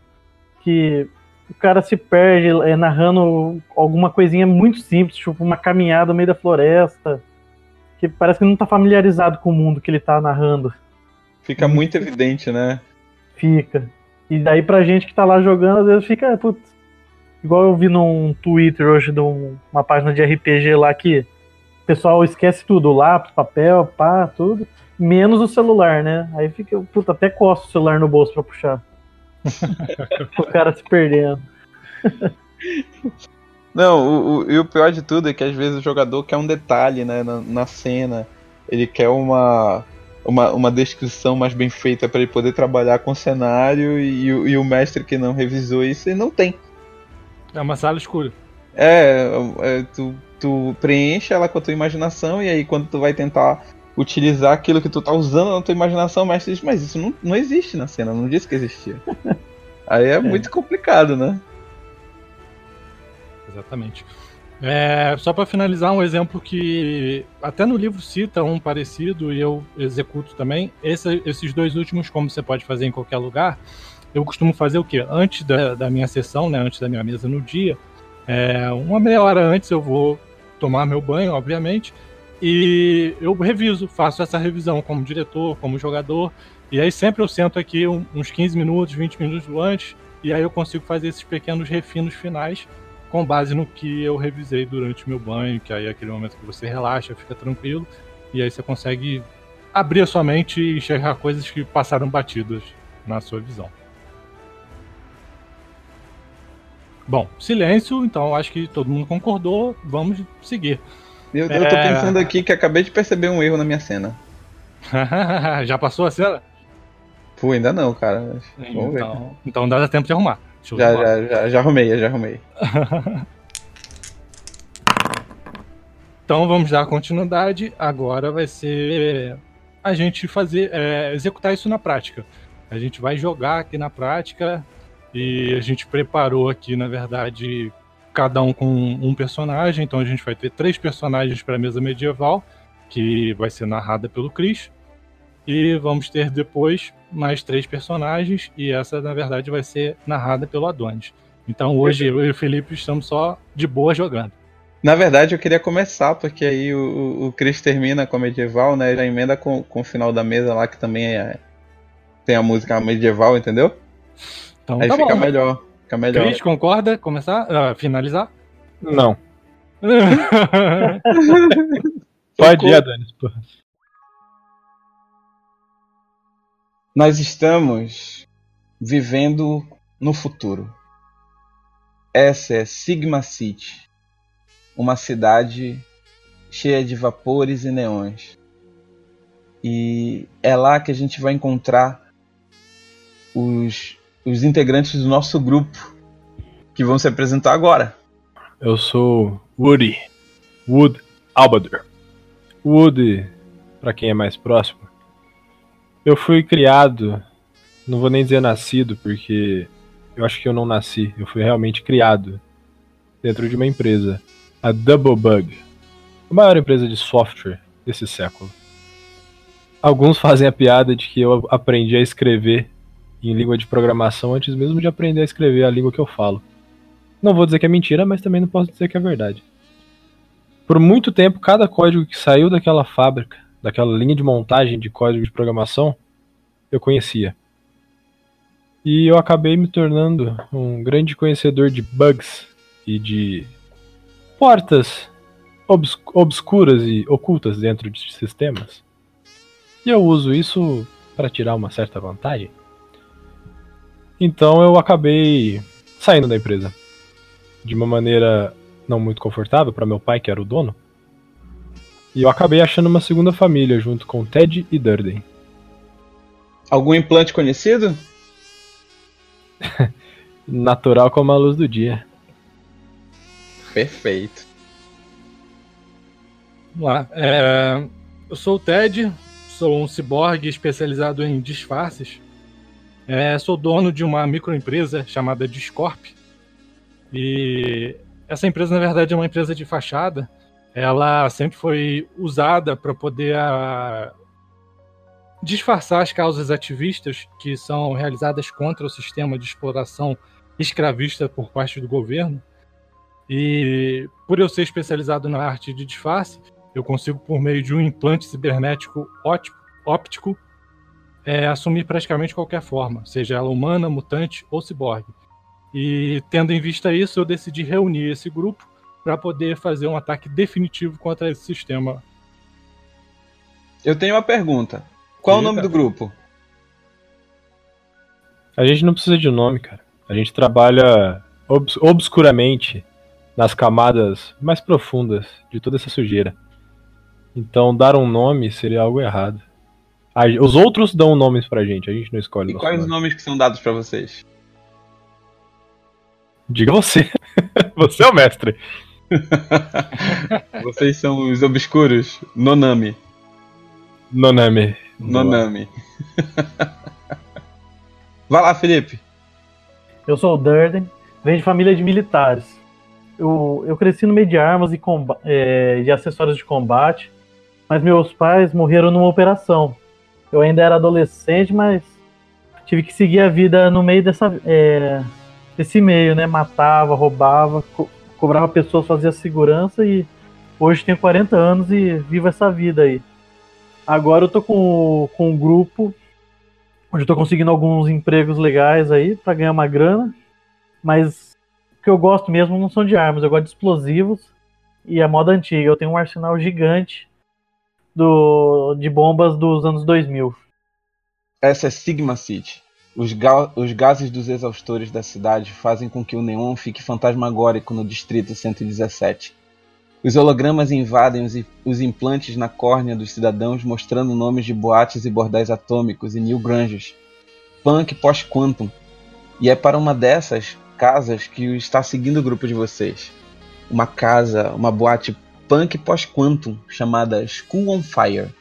Que o cara se perde é, narrando alguma coisinha muito simples, tipo uma caminhada no meio da floresta, que parece que não tá familiarizado com o mundo que ele tá narrando. Fica muito evidente, né? Fica. E daí pra gente que tá lá jogando, às vezes fica, putz, igual eu vi num Twitter hoje de um- uma página de RPG lá que o pessoal esquece tudo, o lápis, papel, pá, tudo, menos o celular, né? Aí fica, puta, até costa o celular no bolso pra puxar. o cara se perdendo. Não, o, o- e o pior de tudo é que às vezes o jogador quer um detalhe né, na, na cena, ele quer uma, uma, uma descrição mais bem feita para ele poder trabalhar com o cenário e, o- e o mestre que não revisou isso, ele não tem. É uma sala escura. É, é, tu, tu preenche ela com a tua imaginação e aí quando tu vai tentar utilizar aquilo que tu tá usando na tua imaginação, o mestre diz, mas isso não, não existe na cena, não disse que existia. aí é, muito complicado, né? Exatamente. É, só para finalizar, um exemplo que até no livro cita um parecido e eu executo também. Esse- esses dois últimos, como você pode fazer em qualquer lugar, eu costumo fazer o quê? Antes da, da minha sessão, né, antes da minha mesa no dia, é, uma meia hora antes eu vou tomar meu banho, obviamente, e eu reviso, faço essa revisão como diretor, como jogador, e aí sempre eu sento aqui uns 15 minutos, 20 minutos antes, e aí eu consigo fazer esses pequenos refinos finais com base no que eu revisei durante o meu banho, que aí é aquele momento que você relaxa, fica tranquilo, e aí você consegue abrir a sua mente e enxergar coisas que passaram batidas na sua visão. Bom, silêncio, então acho que todo mundo concordou, vamos seguir. Eu, eu tô É. pensando aqui que acabei de perceber um erro na minha cena. Já passou a cena? Pô, ainda não, cara. Vamos ver. Então, então dá tempo de arrumar. Já, já, já, já arrumei, já arrumei. Então vamos dar continuidade. Agora vai ser a gente fazer, é, executar isso na prática. A gente vai jogar aqui na prática e a gente preparou aqui, na verdade, cada um com um personagem. Então a gente vai ter três personagens para a mesa medieval, que vai ser narrada pelo Chris. E vamos ter depois mais três personagens, e essa, na verdade, vai ser narrada pelo Adonis. Então hoje eu e o Felipe estamos só de boa jogando. Na verdade, eu queria começar, porque aí o, o- Chris termina com a medieval, né? Já emenda com, com o final da mesa lá, que também é, tem a música medieval, entendeu? Então aí tá fica bom. melhor. Fica melhor. Cris, concorda? Começar? Ah, finalizar? Não. Pode ir, Adonis. Nós estamos vivendo no futuro. Essa é Sigma City, uma cidade cheia de vapores e neões. E é lá que a gente vai encontrar os, os integrantes do nosso grupo que vão se apresentar agora. Eu sou Woody. Wood Albador. Woody, pra quem é mais próximo. Eu fui criado, não vou nem dizer nascido, porque eu acho que eu não nasci. Eu fui realmente criado dentro de uma empresa, a Double Bug, a maior empresa de software desse século. Alguns fazem a piada de que eu aprendi a escrever em língua de programação antes mesmo de aprender a escrever a língua que eu falo. Não vou dizer que é mentira, mas também não posso dizer que é verdade. Por muito tempo, cada código que saiu daquela fábrica, daquela linha de montagem de código de programação, eu conhecia. E eu acabei me tornando um grande conhecedor de bugs e de portas obs- obscuras e ocultas dentro de sistemas. E eu uso isso para tirar uma certa vantagem. Então eu acabei saindo da empresa de uma maneira não muito confortável para meu pai, que era o dono. E eu acabei achando uma segunda família junto com Ted e Durden. Algum implante conhecido? Natural como a luz do dia. Perfeito. Vamos lá. É, eu sou o Ted, sou um ciborgue especializado em disfarces. É, sou dono de uma microempresa chamada Discorp. E essa empresa, na verdade, é uma empresa de fachada. Ela sempre foi usada para poder ah, disfarçar as causas ativistas que são realizadas contra o sistema de exploração escravista por parte do governo. E por eu ser especializado na arte de disfarce, eu consigo, por meio de um implante cibernético óptico é, assumir praticamente qualquer forma, seja ela humana, mutante ou ciborgue. E tendo em vista isso, eu decidi reunir esse grupo para poder fazer um ataque definitivo contra esse sistema. Eu tenho uma pergunta. Qual o Diga. nome do grupo? A gente não precisa de nome, cara. A gente trabalha obs- obscuramente nas camadas mais profundas de toda essa sujeira. Então dar um nome seria algo errado. A- os outros dão nomes pra gente, a gente não escolhe. E quais os nome. nomes que são dados pra vocês? Diga você. você é o mestre. Vocês são os obscuros. Nonami. Noname. Nonami. Vai lá, Felipe. Eu sou o Durden, venho de família de militares. Eu, eu cresci no meio de armas e é, de acessórios de combate, mas meus pais morreram numa operação. Eu ainda era adolescente, mas tive que seguir a vida no meio dessa, é, desse meio, né? Matava, roubava, co- cobrava pessoas, fazia segurança e hoje tenho 40 anos e vivo essa vida aí. Agora eu tô com, com um grupo onde eu tô conseguindo alguns empregos legais aí pra ganhar uma grana, mas o que eu gosto mesmo não são de armas, eu gosto de explosivos e a moda antiga. Eu tenho um arsenal gigante do, de bombas dos anos 2000. Essa é Sigma City. Os, ga os gases dos exaustores da cidade fazem com que o neon fique fantasmagórico no distrito 117. Os hologramas invadem os, os implantes na córnea dos cidadãos, mostrando nomes de boates e bordéis atômicos e New Granges. Punk pós-quantum. E é para uma dessas casas que está seguindo o grupo de vocês. Uma casa, uma boate punk pós-quantum chamada School on Fire.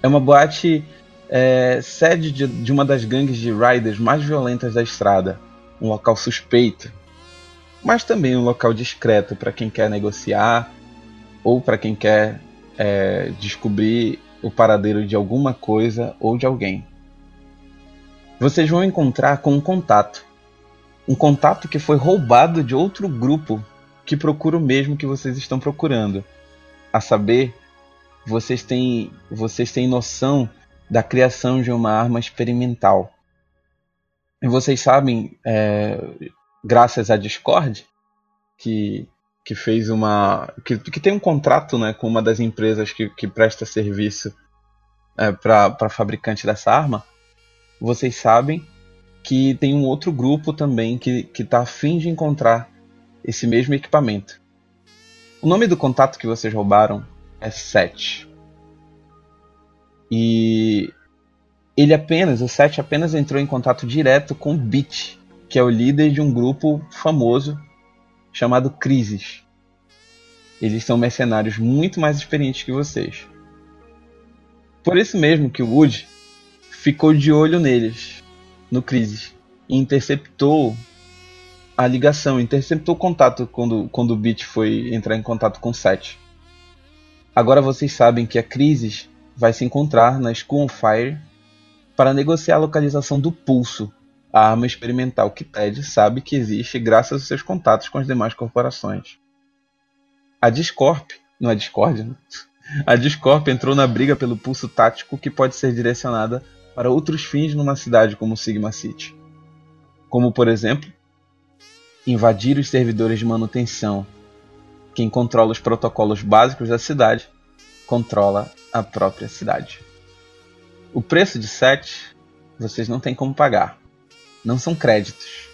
É uma boate é, sede de, de uma das gangues de riders mais violentas da estrada. Um local suspeito, mas também um local discreto para quem quer negociar ou para quem quer é, descobrir o paradeiro de alguma coisa ou de alguém. Vocês vão encontrar com um contato. Um contato que foi roubado de outro grupo que procura o mesmo que vocês estão procurando. A saber, vocês têm, vocês têm noção da criação de uma arma experimental. E vocês sabem, é, graças à Discord, que, que fez uma. Que, que tem um contrato né, com uma das empresas que, que presta serviço é, para fabricante dessa arma, vocês sabem que tem um outro grupo também que está afim de encontrar esse mesmo equipamento. O nome do contato que vocês roubaram é Seth. E ele apenas, o Seth apenas entrou em contato direto com o que é o líder de um grupo famoso chamado Crisis. Eles são mercenários muito mais experientes que vocês. Por isso mesmo que o Wood ficou de olho neles, no Crisis, e interceptou a ligação, interceptou o contato quando, quando o Beat foi entrar em contato com o Seth. Agora vocês sabem que a Crisis vai se encontrar na School on Fire para negociar a localização do pulso a arma experimental que Ted sabe que existe graças aos seus contatos com as demais corporações. A Discorp, não é Discord, né? A Discorp entrou na briga pelo pulso tático que pode ser direcionada para outros fins numa cidade como Sigma City. Como, por exemplo, invadir os servidores de manutenção. Quem controla os protocolos básicos da cidade controla a própria cidade. O preço de 7 vocês não têm como pagar não são créditos.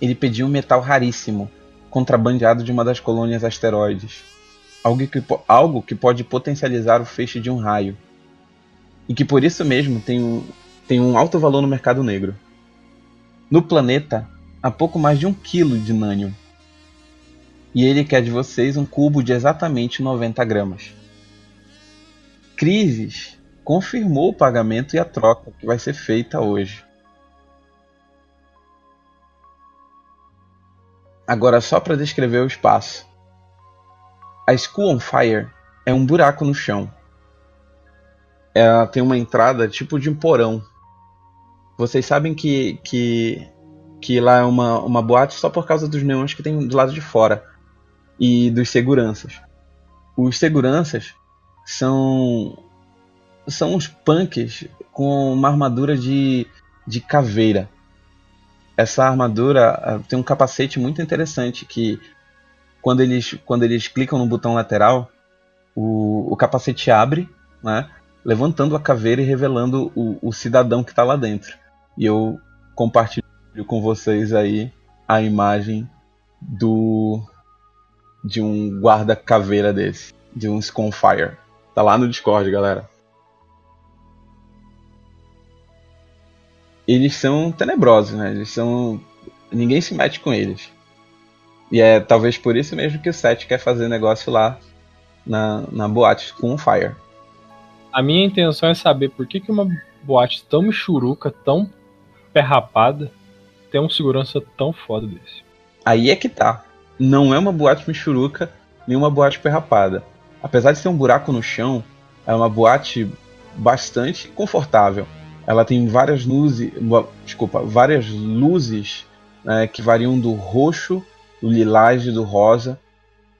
Ele pediu um metal raríssimo, contrabandeado de uma das colônias asteroides. Algo que, algo que pode potencializar o feixe de um raio. E que por isso mesmo tem um, tem um alto valor no mercado negro. No planeta, há pouco mais de um quilo de nânio. E ele quer de vocês um cubo de exatamente 90 gramas. Crises confirmou o pagamento e a troca que vai ser feita hoje. Agora só para descrever o espaço. A School on Fire é um buraco no chão. Ela tem uma entrada tipo de um porão. Vocês sabem que, que, que lá é uma, uma boate só por causa dos neons que tem do lado de fora e dos seguranças. Os seguranças são são uns punks com uma armadura de, de caveira essa armadura ah, tem um capacete muito interessante que quando eles, quando eles clicam no botão lateral, o, o capacete abre, né, levantando a caveira e revelando o, o cidadão que está lá dentro. E eu compartilho com vocês aí a imagem do de um guarda caveira desse, de um Sconfire. Tá lá no Discord, galera. eles são tenebrosos, né? Eles são. Ninguém se mete com eles. E é talvez por isso mesmo que o Seth quer fazer negócio lá na, na boate com o Fire. A minha intenção é saber por que, que uma boate tão michuruca, tão perrapada, tem um segurança tão foda desse. Aí é que tá. Não é uma boate michuruca, nem uma boate perrapada. Apesar de ter um buraco no chão, é uma boate bastante confortável ela tem várias luzes, desculpa, várias luzes né, que variam do roxo, do lilás e do rosa.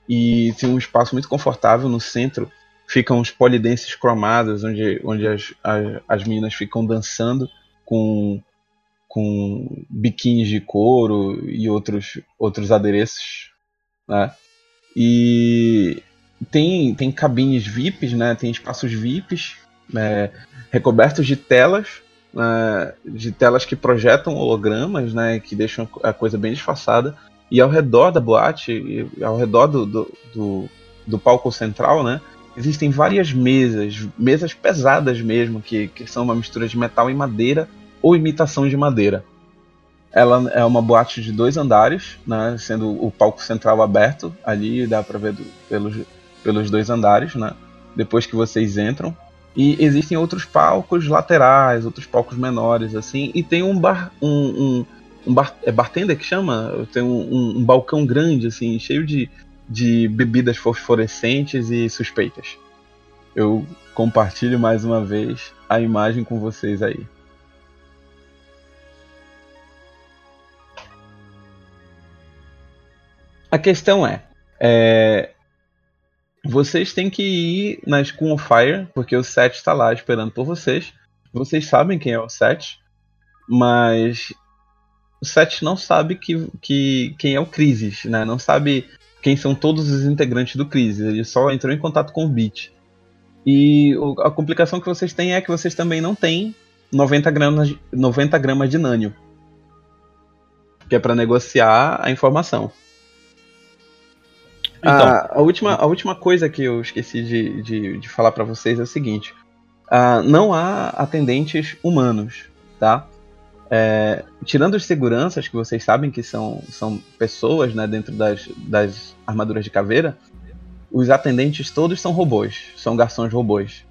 E tem um espaço muito confortável no centro. Ficam os polidenses cromados, onde, onde as, as, as meninas ficam dançando com, com biquínis de couro e outros, outros adereços. Né? E tem, tem cabines VIPs, né? tem espaços VIPs é, recobertos de telas né, de telas que projetam hologramas, né, que deixam a coisa bem disfarçada. E ao redor da boate, ao redor do, do, do, do palco central, né, existem várias mesas, mesas pesadas mesmo, que, que são uma mistura de metal e madeira ou imitação de madeira. Ela é uma boate de dois andares, né, sendo o palco central aberto, ali dá para ver do, pelos, pelos dois andares, né, depois que vocês entram. E existem outros palcos laterais, outros palcos menores, assim, e tem um bar. Um, um, um bar, é bartender que chama? Tem um, um, balcão grande, assim, cheio de, de bebidas fosforescentes e suspeitas. Eu compartilho mais uma vez a imagem com vocês aí. A questão é, é vocês têm que ir na of Fire, porque o Seth está lá esperando por vocês. Vocês sabem quem é o Seth, mas o Seth não sabe que, que, quem é o Crisis, né? Não sabe quem são todos os integrantes do Crisis. Ele só entrou em contato com o Beat. E a complicação que vocês têm é que vocês também não têm 90 gramas, 90 gramas de nânio. Que é para negociar a informação. Então. A, a, última, a última coisa que eu esqueci de, de, de falar para vocês é o seguinte: uh, não há atendentes humanos, tá? É, tirando os seguranças, que vocês sabem que são, são pessoas né, dentro das, das armaduras de caveira, os atendentes todos são robôs, são garçons robôs.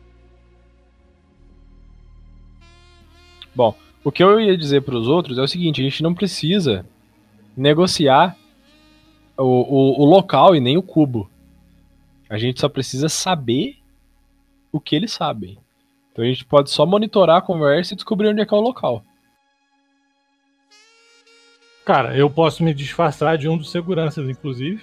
Bom, o que eu ia dizer para os outros é o seguinte: a gente não precisa negociar o, o, o local e nem o cubo. A gente só precisa saber o que eles sabem. Então a gente pode só monitorar a conversa e descobrir onde é que é o local. Cara, eu posso me disfarçar de um dos seguranças, inclusive.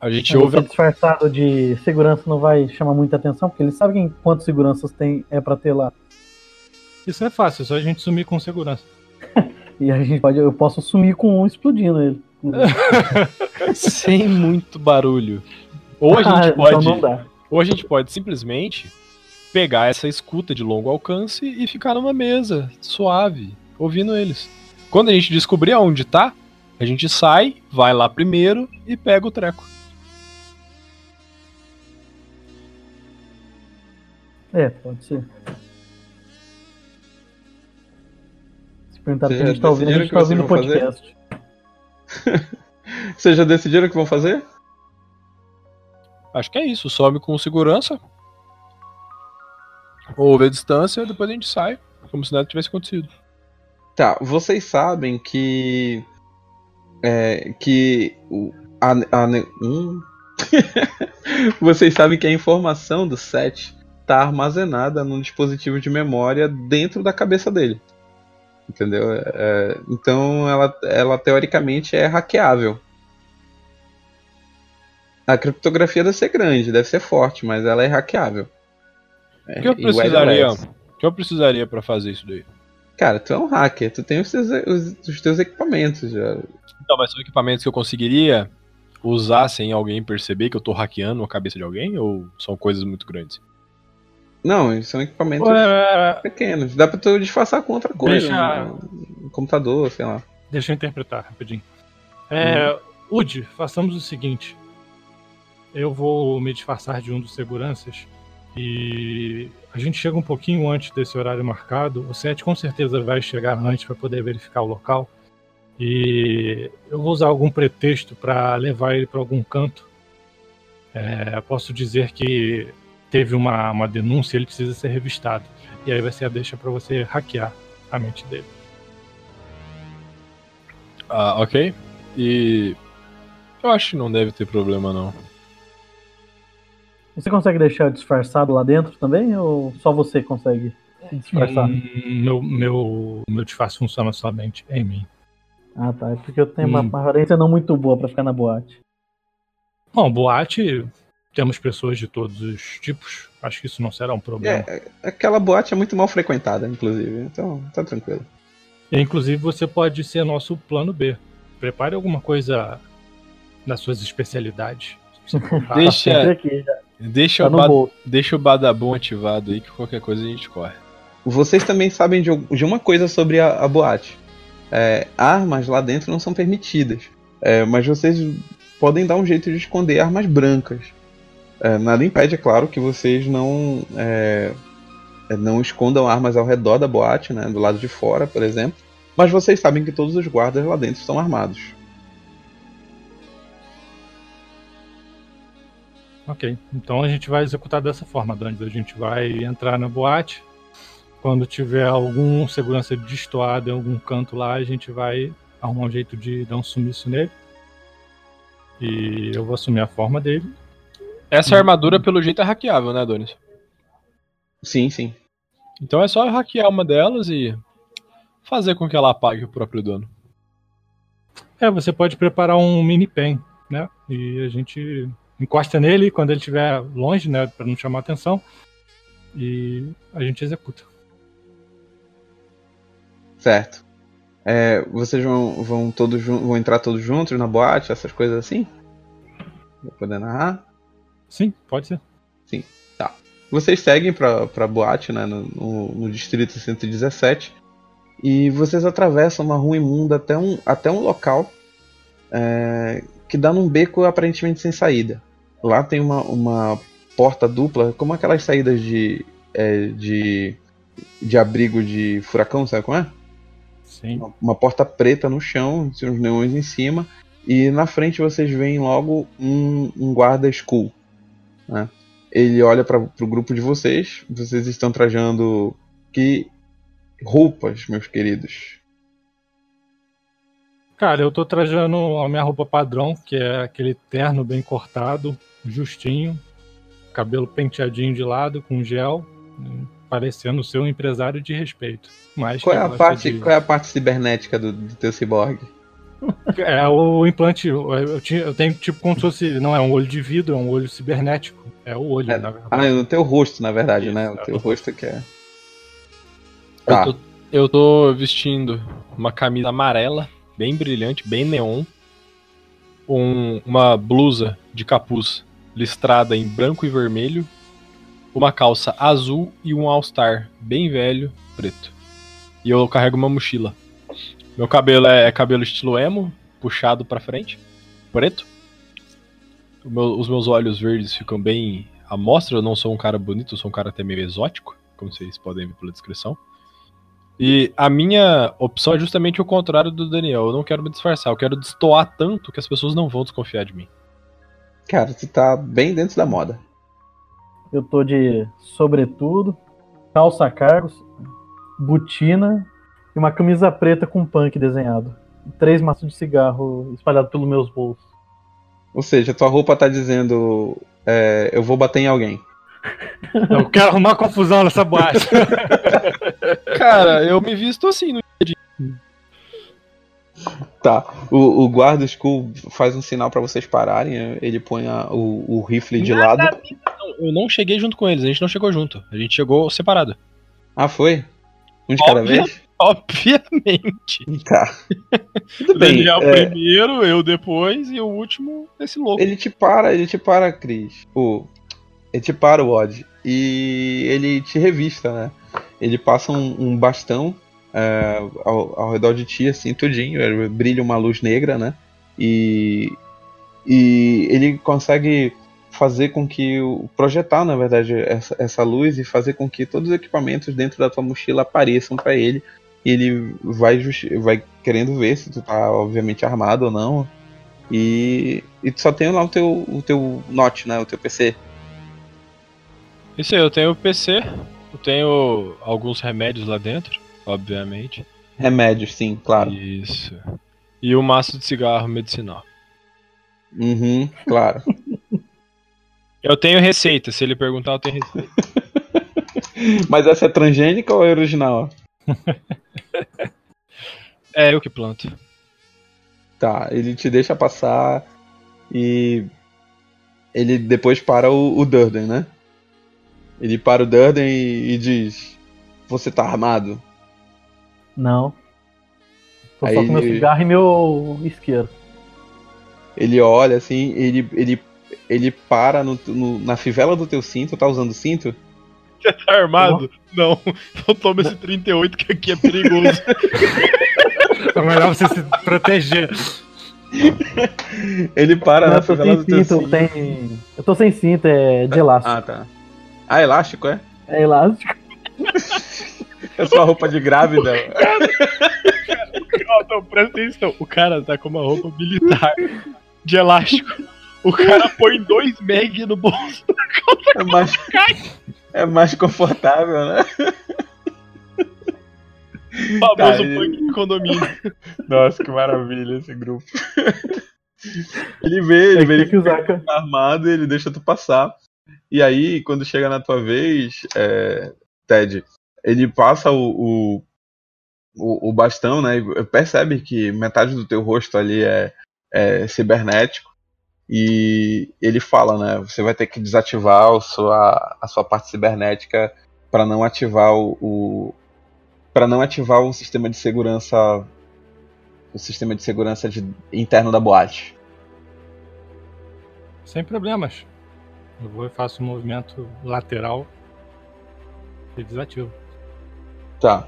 A gente ouve. disfarçado de segurança não vai chamar muita atenção, porque eles sabem quantos seguranças tem é para ter lá. Isso é fácil, é só a gente sumir com segurança. E a gente pode, eu posso sumir com um explodindo ele. Sem muito barulho. Ou a gente ah, então pode. Então ou a gente pode simplesmente pegar essa escuta de longo alcance e ficar numa mesa, suave, ouvindo eles. Quando a gente descobrir aonde tá, a gente sai, vai lá primeiro e pega o treco. É, pode ser. Perguntar porque a gente tá ouvindo, a gente tá ouvindo o podcast. Vocês já decidiram o que vão fazer? Acho que é isso. Some com segurança. Ouve a distância, depois a gente sai. Como se nada tivesse acontecido. Tá, vocês sabem que. É, que. O, a, a, hum. vocês sabem que a informação do set está armazenada num dispositivo de memória dentro da cabeça dele. Entendeu? É, então ela, ela teoricamente é hackeável. A criptografia deve ser grande, deve ser forte, mas ela é hackeável. O que eu precisaria? O que eu precisaria para fazer isso daí? Cara, tu é um hacker, tu tem os teus, os, os teus equipamentos já. Então, mas são equipamentos que eu conseguiria usar sem alguém perceber que eu tô hackeando a cabeça de alguém? Ou são coisas muito grandes? Não, são equipamentos Ué... pequenos. Dá pra tu disfarçar com outra coisa. Deixa... Um computador, sei lá. Deixa eu interpretar rapidinho. É, hum. Ud, façamos o seguinte. Eu vou me disfarçar de um dos seguranças e a gente chega um pouquinho antes desse horário marcado. O Seth com certeza vai chegar antes para poder verificar o local. E eu vou usar algum pretexto para levar ele para algum canto. É, posso dizer que teve uma, uma denúncia, ele precisa ser revistado. E aí vai ser a deixa para você hackear a mente dele. Ah, ok. E eu acho que não deve ter problema não. Você consegue deixar disfarçado lá dentro também ou só você consegue disfarçar? Hum, meu, meu, meu disfarce funciona somente em mim. Ah tá, é porque eu tenho hum. uma aparência não muito boa para ficar na boate. Bom, boate temos pessoas de todos os tipos. Acho que isso não será um problema. É, aquela boate é muito mal frequentada, inclusive. Então, tá tranquilo. E, inclusive, você pode ser nosso plano B. Prepare alguma coisa das suas especialidades. deixa, Deixa, Tá o no ba- bolso. deixa o Badabum ativado aí que qualquer coisa a gente corre. Vocês também sabem de, de uma coisa sobre a, a boate. É, armas lá dentro não são permitidas. É, mas vocês podem dar um jeito de esconder armas brancas. É, nada impede, é claro, que vocês não, é, é, não escondam armas ao redor da boate, né, do lado de fora, por exemplo. Mas vocês sabem que todos os guardas lá dentro estão armados. Ok, então a gente vai executar dessa forma, Dandes. A gente vai entrar na boate. Quando tiver algum segurança destoado em algum canto lá, a gente vai arrumar um jeito de dar um sumiço nele. E eu vou assumir a forma dele. Essa armadura, pelo jeito, é hackeável, né, Adonis? Sim, sim. Então é só hackear uma delas e fazer com que ela apague o próprio dono. É, você pode preparar um mini pen, né? E a gente encosta nele quando ele estiver longe, né? Pra não chamar atenção. E a gente executa. Certo. É, vocês vão, vão todos vão entrar todos juntos na boate, essas coisas assim? Vou poder narrar? Sim, pode ser. Vocês seguem pra, pra boate, né, no, no, no distrito 117, e vocês atravessam uma rua imunda até um, até um local é, que dá num beco aparentemente sem saída. Lá tem uma, uma porta dupla, como aquelas saídas de, é, de, de abrigo de furacão, sabe como é? Sim. uma, uma porta preta no chão, tem uns neões em cima, e na frente vocês veem logo um, um guarda school. Né? Ele olha para o grupo de vocês, vocês estão trajando que roupas, meus queridos. Cara, eu tô trajando a minha roupa padrão, que é aquele terno bem cortado, justinho, cabelo penteadinho de lado, com gel, né, parecendo ser um empresário de respeito. Mas Qual é a parte, de- qual é a parte cibernética do, do teu cyborg? É o implante. Eu, tinha- eu tenho tipo como se fosse. Não é um olho de vidro, é um olho cibernético. É o olho, É, na verdade. Ah, é no teu rosto, na verdade, Isso, né? O é. teu rosto que é. Tá. Eu, tô, eu tô vestindo uma camisa amarela, bem brilhante, bem neon. Um, uma blusa de capuz listrada em branco e vermelho. Uma calça azul e um all-star bem velho, preto. E eu carrego uma mochila. Meu cabelo é, é cabelo estilo emo, puxado pra frente, preto. O meu- os meus olhos verdes ficam bem à mostra. Eu não sou um cara bonito, eu sou um cara até meio exótico, como vocês podem ver pela descrição. E a minha opção é justamente o contrário do Daniel. Eu não quero me disfarçar, eu quero destoar tanto que as pessoas não vão desconfiar de mim. Cara, tu tá bem dentro da moda. Eu tô de sobretudo, calça cargos, botina e uma camisa preta com punk desenhado. E Três maços de cigarro espalhados pelos meus bolsos. Ou seja, tua roupa tá dizendo. é, eu vou bater em alguém. Eu quero arrumar confusão nessa boate. Cara, eu me visto assim. no- Tá. O, o guarda school faz um sinal pra vocês pararem. Ele põe a- o, o rifle de lado. Não, Eu não cheguei junto com eles, a gente não chegou junto. A gente chegou separado. Ah, foi? Um de cada Óbvio. vez? Obviamente. Tá. Tudo O bem. Daniel é, primeiro, eu depois e o último esse louco. ele te para, ele te para, Cris. O, ele te para, o Odd. E ele te revista, né? Ele passa um, um bastão é, ao, ao redor de ti, assim, tudinho. ele Brilha uma luz negra, né? E, e ele consegue fazer com que o projetar, na verdade, essa, essa luz e fazer com que todos os equipamentos dentro da tua mochila apareçam pra ele. E ele vai, vai querendo ver se tu tá, obviamente, armado ou não. E, e tu só tem lá o teu, o teu Note, né? O teu PC. Isso aí, eu tenho o PC, eu tenho alguns remédios lá dentro, obviamente. Remédios, sim, claro. Isso. E o maço de cigarro medicinal. Uhum, claro. Eu tenho receita, se ele perguntar, eu tenho receita. Mas essa é transgênica ou é original? É eu que planto. Tá, ele te deixa passar e ele depois para o, o Durden, né? Ele para o Durden e, e diz: Você tá armado? Não. Tô Aí só com meu ele- cigarro e meu isqueiro. Ele olha assim, ele, ele ele para no, no- na fivela do teu cinto, tá usando cinto? Você tá armado? Não. Então toma esse 38 que aqui é perigoso. É melhor você se proteger. Ele para Não, na fivela do sem teu cinto, cinto. tem. Eu tô sem cinto, é de elástico. Ah, tá. Ah, elástico, é? É elástico. É sua roupa de grávida. Então, presta atenção. O cara tá com uma roupa militar de elástico. O cara põe dois meg no bolso. É mais, é mais confortável, né? O famoso Tá, ele- punk de condomínio. Nossa, que maravilha esse grupo. Ele vê, ele vê Tem ele que usar. ca- tá armado e ele deixa tu passar. E aí, quando chega na tua vez, é, Ted, ele passa o, o, o, o bastão, né? E percebe que metade do teu rosto ali é, é cibernético. E ele fala, né? Você vai ter que desativar o sua, a sua parte cibernética para não ativar o, o para não ativar o sistema de segurança o sistema de segurança de- interno da boate. Sem problemas. Eu vou e faço um movimento lateral e desativo. Tá.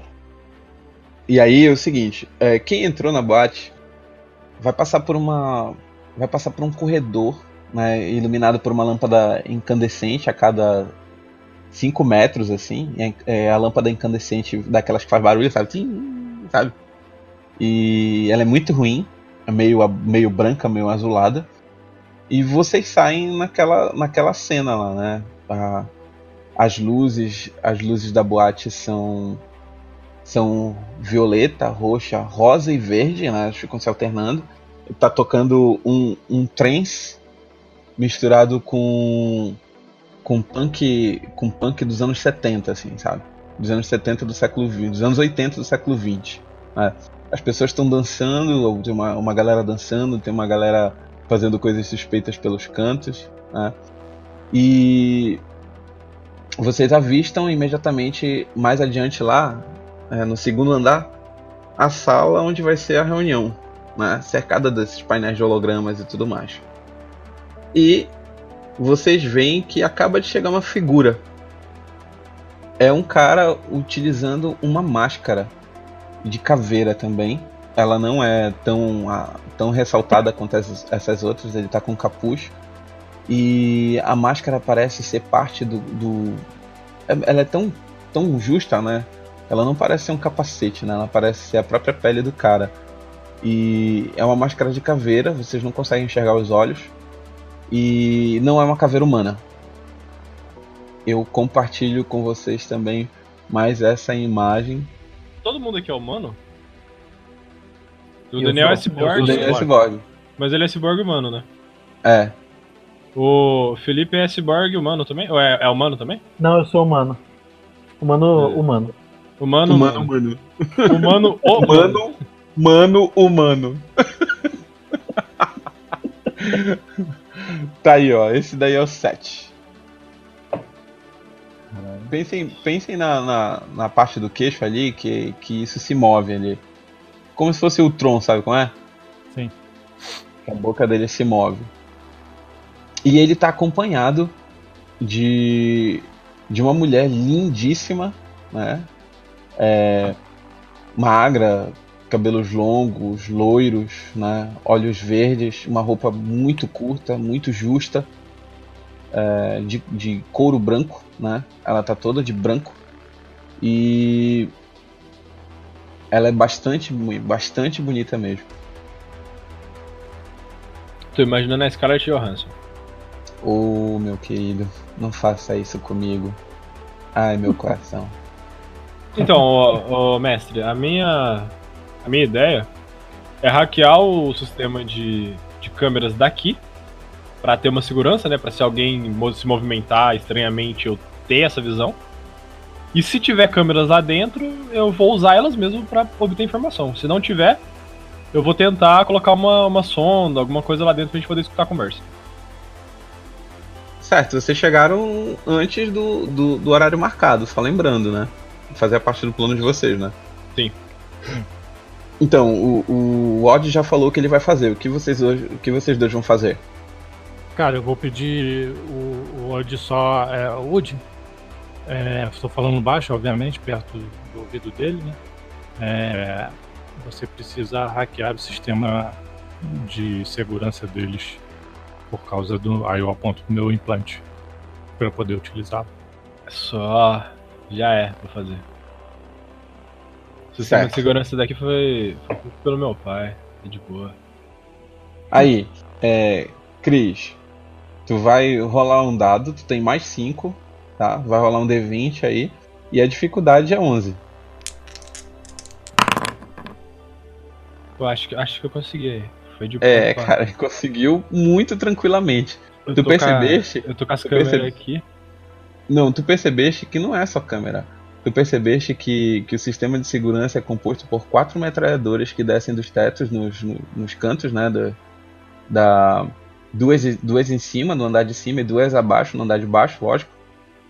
E aí é o seguinte, é, quem entrou na boate vai passar por uma. Vai passar por um corredor, né, iluminado por uma lâmpada incandescente a cada 5 metros, assim. É, a lâmpada incandescente daquelas que faz barulho, sabe? Tim, sabe? E ela é muito ruim, é meio, meio branca, meio azulada. E vocês saem naquela, naquela cena lá, né? A- as luzes, as luzes da boate são são violeta, roxa, rosa e verde, né? Elas ficam se alternando. Tá tocando um, um trance misturado com com punk com punk dos anos 70, assim, sabe? Dos anos 70 do século 20, dos anos 80 do século 20. né? As pessoas estão dançando, tem uma, uma galera dançando, tem uma galera fazendo coisas suspeitas pelos cantos, né? E vocês avistam imediatamente mais adiante lá, é, no segundo andar, a sala onde vai ser a reunião, né? cercada desses painéis de hologramas e tudo mais. E vocês veem que acaba de chegar uma figura. É um cara utilizando uma máscara de caveira também. Ela não é tão, ah, tão ressaltada quanto essas, essas outras, ele tá com capuz. E a máscara parece ser parte do. do- é- Ela é tão, tão justa, né? Ela não parece ser um capacete, né? Ela parece ser a própria pele do cara. E é uma máscara de caveira, vocês não conseguem enxergar os olhos. E não é uma caveira humana. Eu compartilho com vocês também mais essa imagem. Todo mundo aqui é humano? O Daniel sou- é cyborg, O Daniel é cyborg. mas ele é cyborg humano, né? É. O Felipe é cyborg humano também? Ou é, é humano também? Não, eu sou humano. Humano, É. humano. Humano, Humano, humano. humano. Humano, mano, humano. tá aí, ó. Esse daí é o 7. Pensem, pensem na, na, na parte do queixo ali, que, que isso se move ali. Como se fosse o Tron, sabe como é? Sim. Que a boca dele se move. E ele tá acompanhado de, de uma mulher lindíssima, né? É, magra, cabelos longos, loiros, né? Olhos verdes, uma roupa muito curta, muito justa, é, de, de couro branco, né? Ela tá toda de branco e ela é bastante, bastante bonita mesmo. Tô imaginando a Scarlett Johansson. Ô meu querido, não faça isso comigo. Ai meu coração. Então, ô, ô, mestre, a minha, a minha ideia é hackear o sistema de, de câmeras daqui pra ter uma segurança, né? Pra se alguém se movimentar estranhamente eu ter essa visão. E se tiver câmeras lá dentro, eu vou usar elas mesmo pra obter informação. Se não tiver, eu vou tentar colocar uma, uma sonda, alguma coisa lá dentro pra gente poder escutar a conversa. Certo, vocês chegaram antes do, do, do horário marcado, só lembrando, né? Fazia parte do plano de vocês, né? Sim. Então, o, o Odd já falou o que ele vai fazer. O que vocês hoje, o que vocês dois vão fazer? Cara, eu vou pedir o, o Wood só. É, Wood, é, estou falando baixo, obviamente, perto do ouvido dele, né? É, você precisa hackear o sistema de segurança deles por causa do. Aí eu aponto pro meu implante para poder utilizá-lo. Só. Já é pra fazer. O sistema Certo. de segurança daqui foi, foi pelo meu pai. É de boa. Aí, é. Cris, tu vai rolar um dado, tu tem mais 5, tá? Vai rolar um D20 aí. E a dificuldade é 11. Eu acho que, acho que eu consegui. Foi de boa. É, cara, conseguiu muito tranquilamente. Eu tu percebeste? eu tô com as câmeras percebe- aqui. Não, tu percebeste que não é só câmera. Tu percebeste que, que o sistema de segurança é composto por quatro metralhadoras que descem dos tetos nos, no- nos cantos, né? Da, da- duas, duas em cima, no andar de cima, e duas abaixo, no andar de baixo, lógico.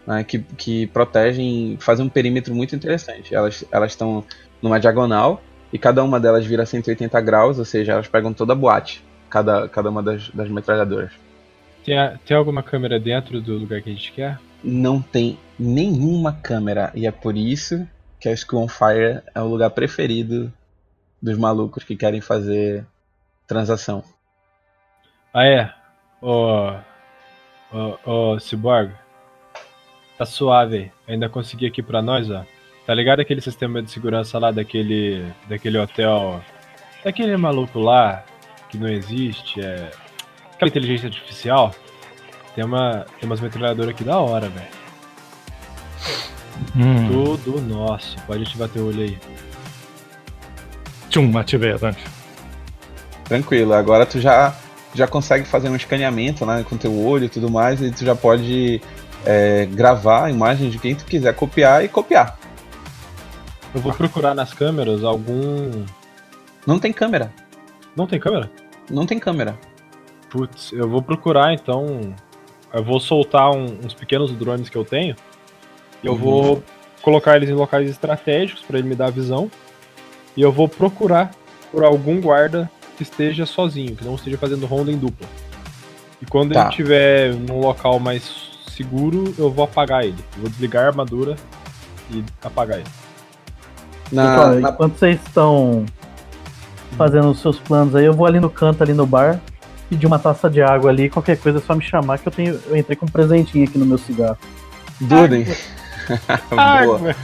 né, que, que protegem, fazem um perímetro muito interessante. Elas elas estão numa diagonal e cada uma delas vira 180 graus, ou seja, elas pegam toda a boate, cada, cada uma das, das metralhadoras. Tem, a- tem alguma câmera dentro do lugar que a gente quer? Não tem nenhuma câmera e é por isso que a School on Fire é o lugar preferido dos malucos que querem fazer transação. Ah, é? Ô. Ô, ô, Cyborg. Tá suave. Ainda consegui aqui pra nós, ó. Tá ligado aquele sistema de segurança lá daquele. daquele hotel. Daquele maluco lá que não existe, é. Aquela inteligência artificial. Tem, uma, tem umas metralhadoras aqui da hora, velho. Hum. Tudo nosso. Pode ativar teu olho aí. Tchum, ativei a. Tranquilo, agora tu já, já consegue fazer um escaneamento né, com teu olho e tudo mais, e tu já pode é, gravar a imagem de quem tu quiser copiar e copiar. Eu vou procurar nas câmeras algum. Não tem câmera, Não tem câmera? não tem câmera. Putz, eu vou procurar então. Eu vou soltar um- uns pequenos drones que eu tenho. E eu Uhum. vou colocar eles em locais estratégicos para ele me dar visão. E eu vou procurar por algum guarda que esteja sozinho, que não esteja fazendo ronda em dupla. E quando Tá. ele estiver num local mais seguro, eu vou apagar ele. Eu vou desligar a armadura e apagar ele. Na, na- enquanto vocês estão fazendo os seus planos aí, eu vou ali no canto, ali no bar, pedir uma taça de água ali, qualquer coisa é só me chamar que eu tenho. Eu entrei com um presentinho aqui no meu cigarro. Durden. Ah, Boa.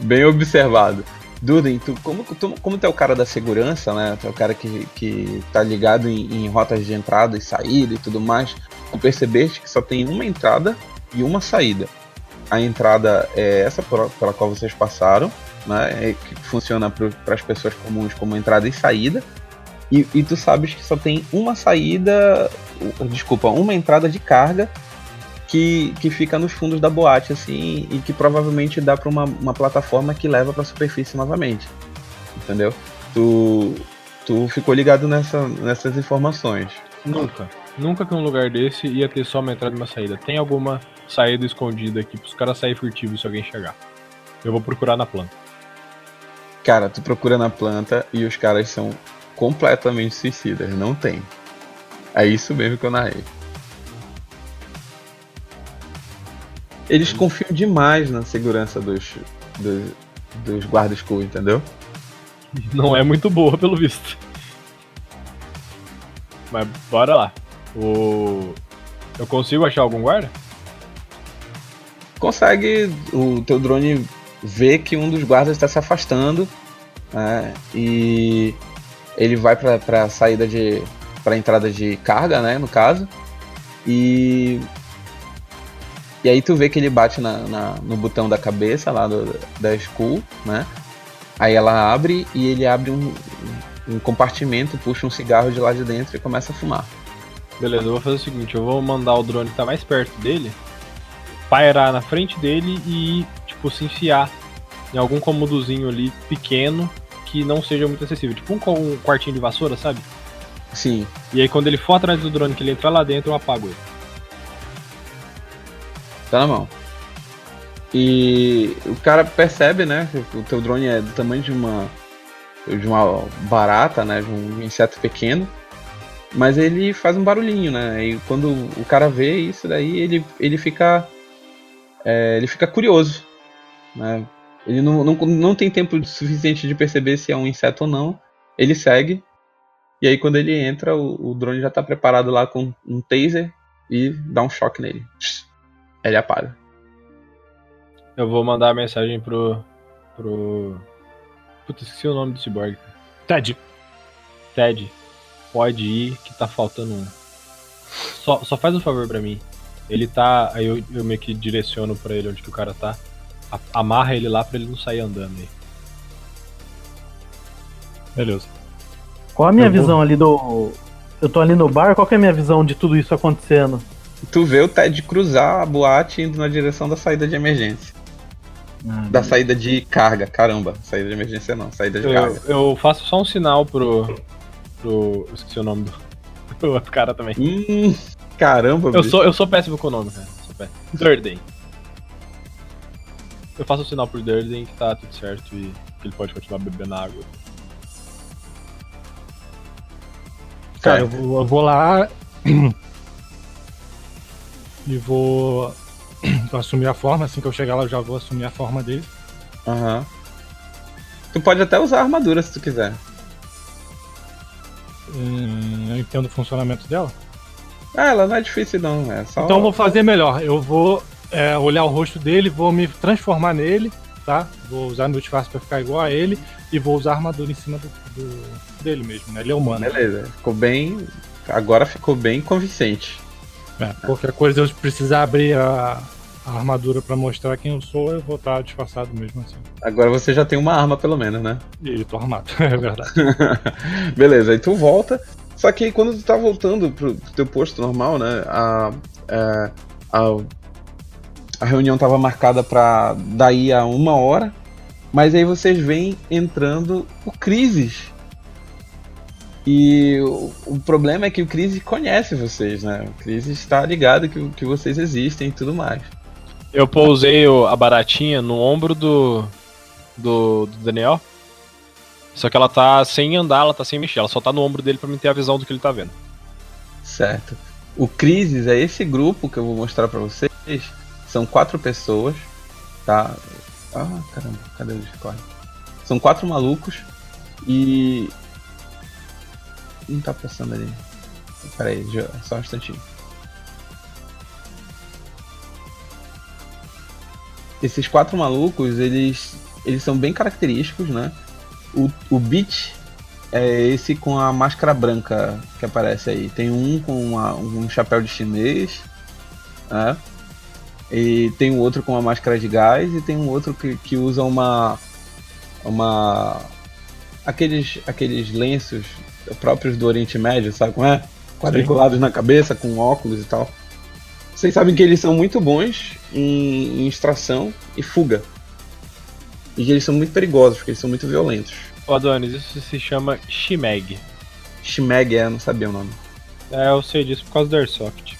Bem observado. Durden, tu, como, tu, como tu é o cara da segurança, né? Tu é o cara que, que tá ligado em, em rotas de entrada e saída e tudo mais. Tu percebeste que só tem uma entrada e uma saída. A entrada é essa pela qual vocês passaram, né? é que funciona para as pessoas comuns como entrada e saída. E, e tu sabes que só tem uma saída, desculpa, uma entrada de carga que, que fica nos fundos da boate, assim, e que provavelmente dá para uma, uma plataforma que leva para a superfície novamente. Entendeu? Tu, tu ficou ligado nessa, nessas informações. Nunca. Nunca que um lugar desse ia ter só uma entrada e uma saída. Tem alguma saída escondida aqui pros caras saírem furtivos se alguém chegar. Eu vou procurar na planta. Cara, tu procura na planta e os caras são completamente suicidas, não tem. É isso mesmo que eu narrei. Eles confiam demais na segurança dos, dos, dos guardas-school, entendeu? Não é muito boa, pelo visto. Mas bora lá. O... Eu consigo achar algum guarda? consegue o teu drone ver que um dos guardas está se afastando né, e ele vai para a saída de para entrada de carga né no caso. E e aí tu vê que ele bate na, na- no botão da cabeça lá do, da school né. Aí ela abre e ele abre um, um compartimento puxa um cigarro de lá de dentro e começa a fumar. Beleza, eu vou fazer o seguinte, eu vou mandar o drone que tá mais perto dele, pairar na frente dele e, tipo, se enfiar em algum cômodozinho ali pequeno que não seja muito acessível. Tipo um, um quartinho de vassoura, sabe? sim E aí quando ele for atrás do drone que ele entrar lá dentro, eu apago ele. Tá na mão. E o cara percebe, né? O teu drone é do tamanho de uma. de uma barata, né? De um inseto pequeno. Mas ele faz um barulhinho, né? E quando o cara vê isso daí, ele, ele fica. É, ele fica curioso. Né? Ele não, não, não tem tempo suficiente de perceber se é um inseto ou não. Ele segue. E aí quando ele entra, o, o drone já tá preparado lá com um taser e dá um choque nele. Ele apaga. Eu vou mandar a mensagem pro. pro. Putz, esqueci o nome do cyborg. Ted. Ted, pode ir que tá faltando um. Só, só faz um favor pra mim. Ele tá. Aí eu, eu meio que direciono pra ele onde que o cara tá. Amarra ele lá pra ele não sair andando aí. Beleza. Qual a minha Eu vou- visão ali do. Eu tô ali no bar, qual que é a minha visão de tudo isso acontecendo? Tu vê o Ted cruzar a boate indo na direção da saída de emergência. Da saída de carga, caramba. Saída de emergência não, saída de Eu, carga. eu faço só um sinal pro. pro. eu esqueci o nome do. outro cara também. Hum, caramba, Eu bicho. sou, eu sou péssimo com o nome, cara. Sou péssimo. Durden. Eu faço um sinal pro Durden que tá tudo certo e que ele pode continuar bebendo água. Cara, É. eu vou, eu vou lá e vou assumir a forma. Assim que eu chegar lá, eu já vou assumir a forma dele. Aham. Tu pode até usar a armadura se tu quiser. Hum, eu entendo o funcionamento dela. Ah, ela não é difícil não, é só. Então eu vou fazer melhor. Eu vou é, olhar o rosto dele, vou me transformar nele, tá? Vou usar meu disfarce pra ficar igual a ele e vou usar a armadura em cima do, do- dele mesmo, né? Ele é humano. Beleza, ficou bem. Agora ficou bem convincente. É, qualquer coisa eu precisar abrir a, a armadura pra mostrar quem eu sou, eu vou estar disfarçado mesmo assim. Agora você já tem uma arma pelo menos, né? E tô armado, é verdade. Beleza, aí tu volta. Só que aí quando tu tá voltando pro teu posto normal, né? A, é, a, a reunião tava marcada pra daí a uma hora. Mas aí vocês veem entrando o Crisis. E o, o problema é que o Crisis conhece vocês, né? O Crisis está ligado que, que vocês existem e tudo mais. Eu pousei o- a baratinha no ombro do, do. do Daniel. Só que ela tá sem andar, ela tá sem mexer. Ela só tá no ombro dele pra mim ter a visão do que ele tá vendo. Certo. O Crisis é esse grupo que eu vou mostrar pra vocês. São quatro pessoas, tá? Ah, caramba, cadê o Discord? São quatro malucos e. Não tá passando ali. Pera aí, só um instantinho. Esses quatro malucos, eles, eles são bem característicos, né? O, o Beat é esse com a máscara branca que aparece aí. Tem um com uma- um chapéu de chinês, né? E tem um outro com uma máscara de gás e tem um outro que, que usa uma uma aqueles aqueles lenços próprios do Oriente Médio, sabe como é? Quadriculados na cabeça com óculos e tal. Vocês sabem que eles são muito bons em, em extração e fuga. E que eles são muito perigosos, porque eles são muito violentos. Ô Adonis, isso se chama Shimeg. Shimeg é, não sabia o nome. É, eu sei disso por causa do Airsoft.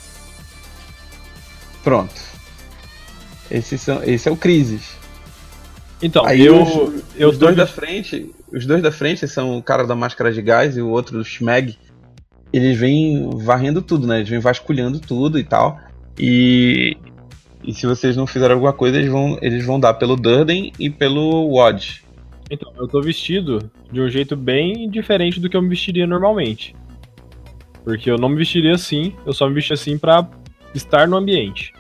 Pronto. Esse, são, esse é o Crisis. Então, Aí eu. os, eu os dois da vis- frente, os dois da frente são o cara da máscara de gás e o outro do Schmeg. Eles vêm varrendo tudo, né? Eles vêm vasculhando tudo e tal. E, e se vocês não fizerem alguma coisa, eles vão, eles vão dar pelo Durden e pelo Wad. Então, eu tô vestido de um jeito bem diferente do que eu me vestiria normalmente. Porque eu não me vestiria assim, eu só me vesti assim pra estar no ambiente.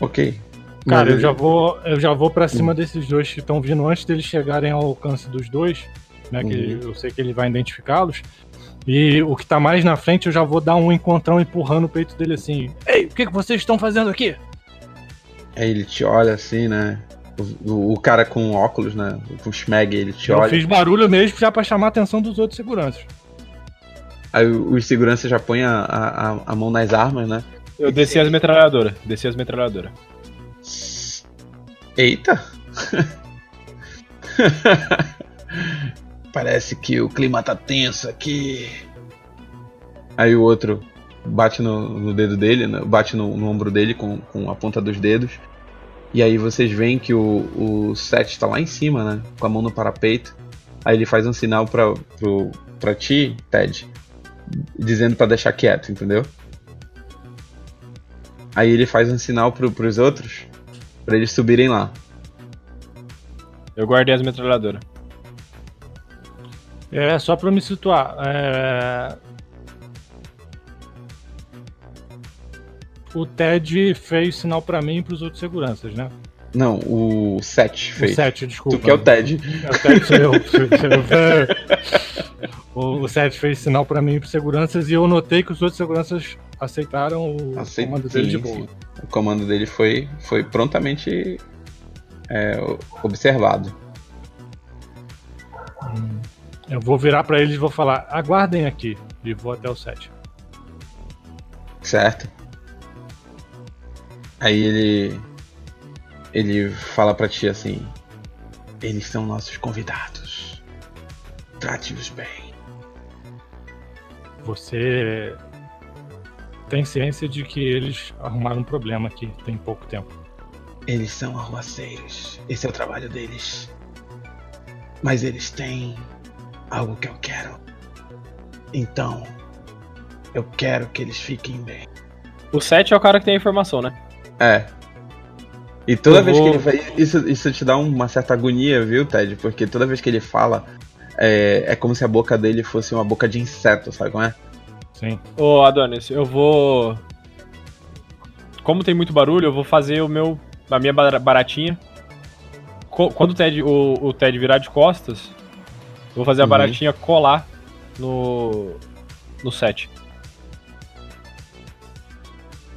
Ok. Cara, Mas- eu já vou, eu já vou para cima desses dois que estão vindo antes deles chegarem ao alcance dos dois, né? Que eu sei que ele vai identificá-los. E o que tá mais na frente, eu já vou dar um encontrão empurrando o peito dele assim. Ei, o que, que vocês estão fazendo aqui? Aí ele te olha assim, né? O, o- cara com óculos, né? Com o Schmeg, ele te Eu olha. fiz barulho mesmo já pra chamar a atenção dos outros seguranças. Aí os seguranças já põem a, a- a mão nas armas, né? Eu desci as metralhadoras, desci as metralhadoras. Eita! Parece que o clima tá tenso aqui. Aí o outro bate no, no dedo dele, né? bate no, no ombro dele com, com a ponta dos dedos. E aí vocês veem que o, o Seth tá lá em cima, né? Com a mão no parapeito. Aí ele faz um sinal pra, pro, pra ti, Ted, dizendo pra deixar quieto, entendeu? Aí ele faz um sinal pro, pros outros, pra eles subirem lá. Eu guardei as metralhadoras. É, só pra me situar. é, O Ted fez sinal pra mim e pros outros seguranças, né? Não, o Seth fez. O 7, desculpa. Tu que é o Ted. É, o Ted sou eu. o, o Seth fez sinal pra mim pros seguranças e eu notei que os outros seguranças aceitaram o Aceit- comando dele de boa. O comando dele foi, foi prontamente é, observado. Eu vou virar pra eles e vou falar: aguardem aqui. E vou até o 7. Certo? Aí ele. Ele fala pra ti assim: Eles são nossos convidados. Trate-os bem. Você tem ciência de que eles arrumaram um problema aqui tem pouco tempo. Eles são arruaceiros. Esse é o trabalho deles. Mas eles têm algo que eu quero. Então, eu quero que eles fiquem bem. O 7 é o cara que tem a informação, né? É. E toda Eu vez vou- que ele faz. Isso, isso te dá uma certa agonia, viu, Ted? Porque toda vez que ele fala, é, é como se a boca dele fosse uma boca de inseto, sabe como é? Sim. Ô, Adonis, eu vou. Como tem muito barulho, eu vou fazer o meu. A minha bara- baratinha. Quando o Ted, o, o Ted virar de costas, eu vou fazer a Uhum. baratinha colar no. no set.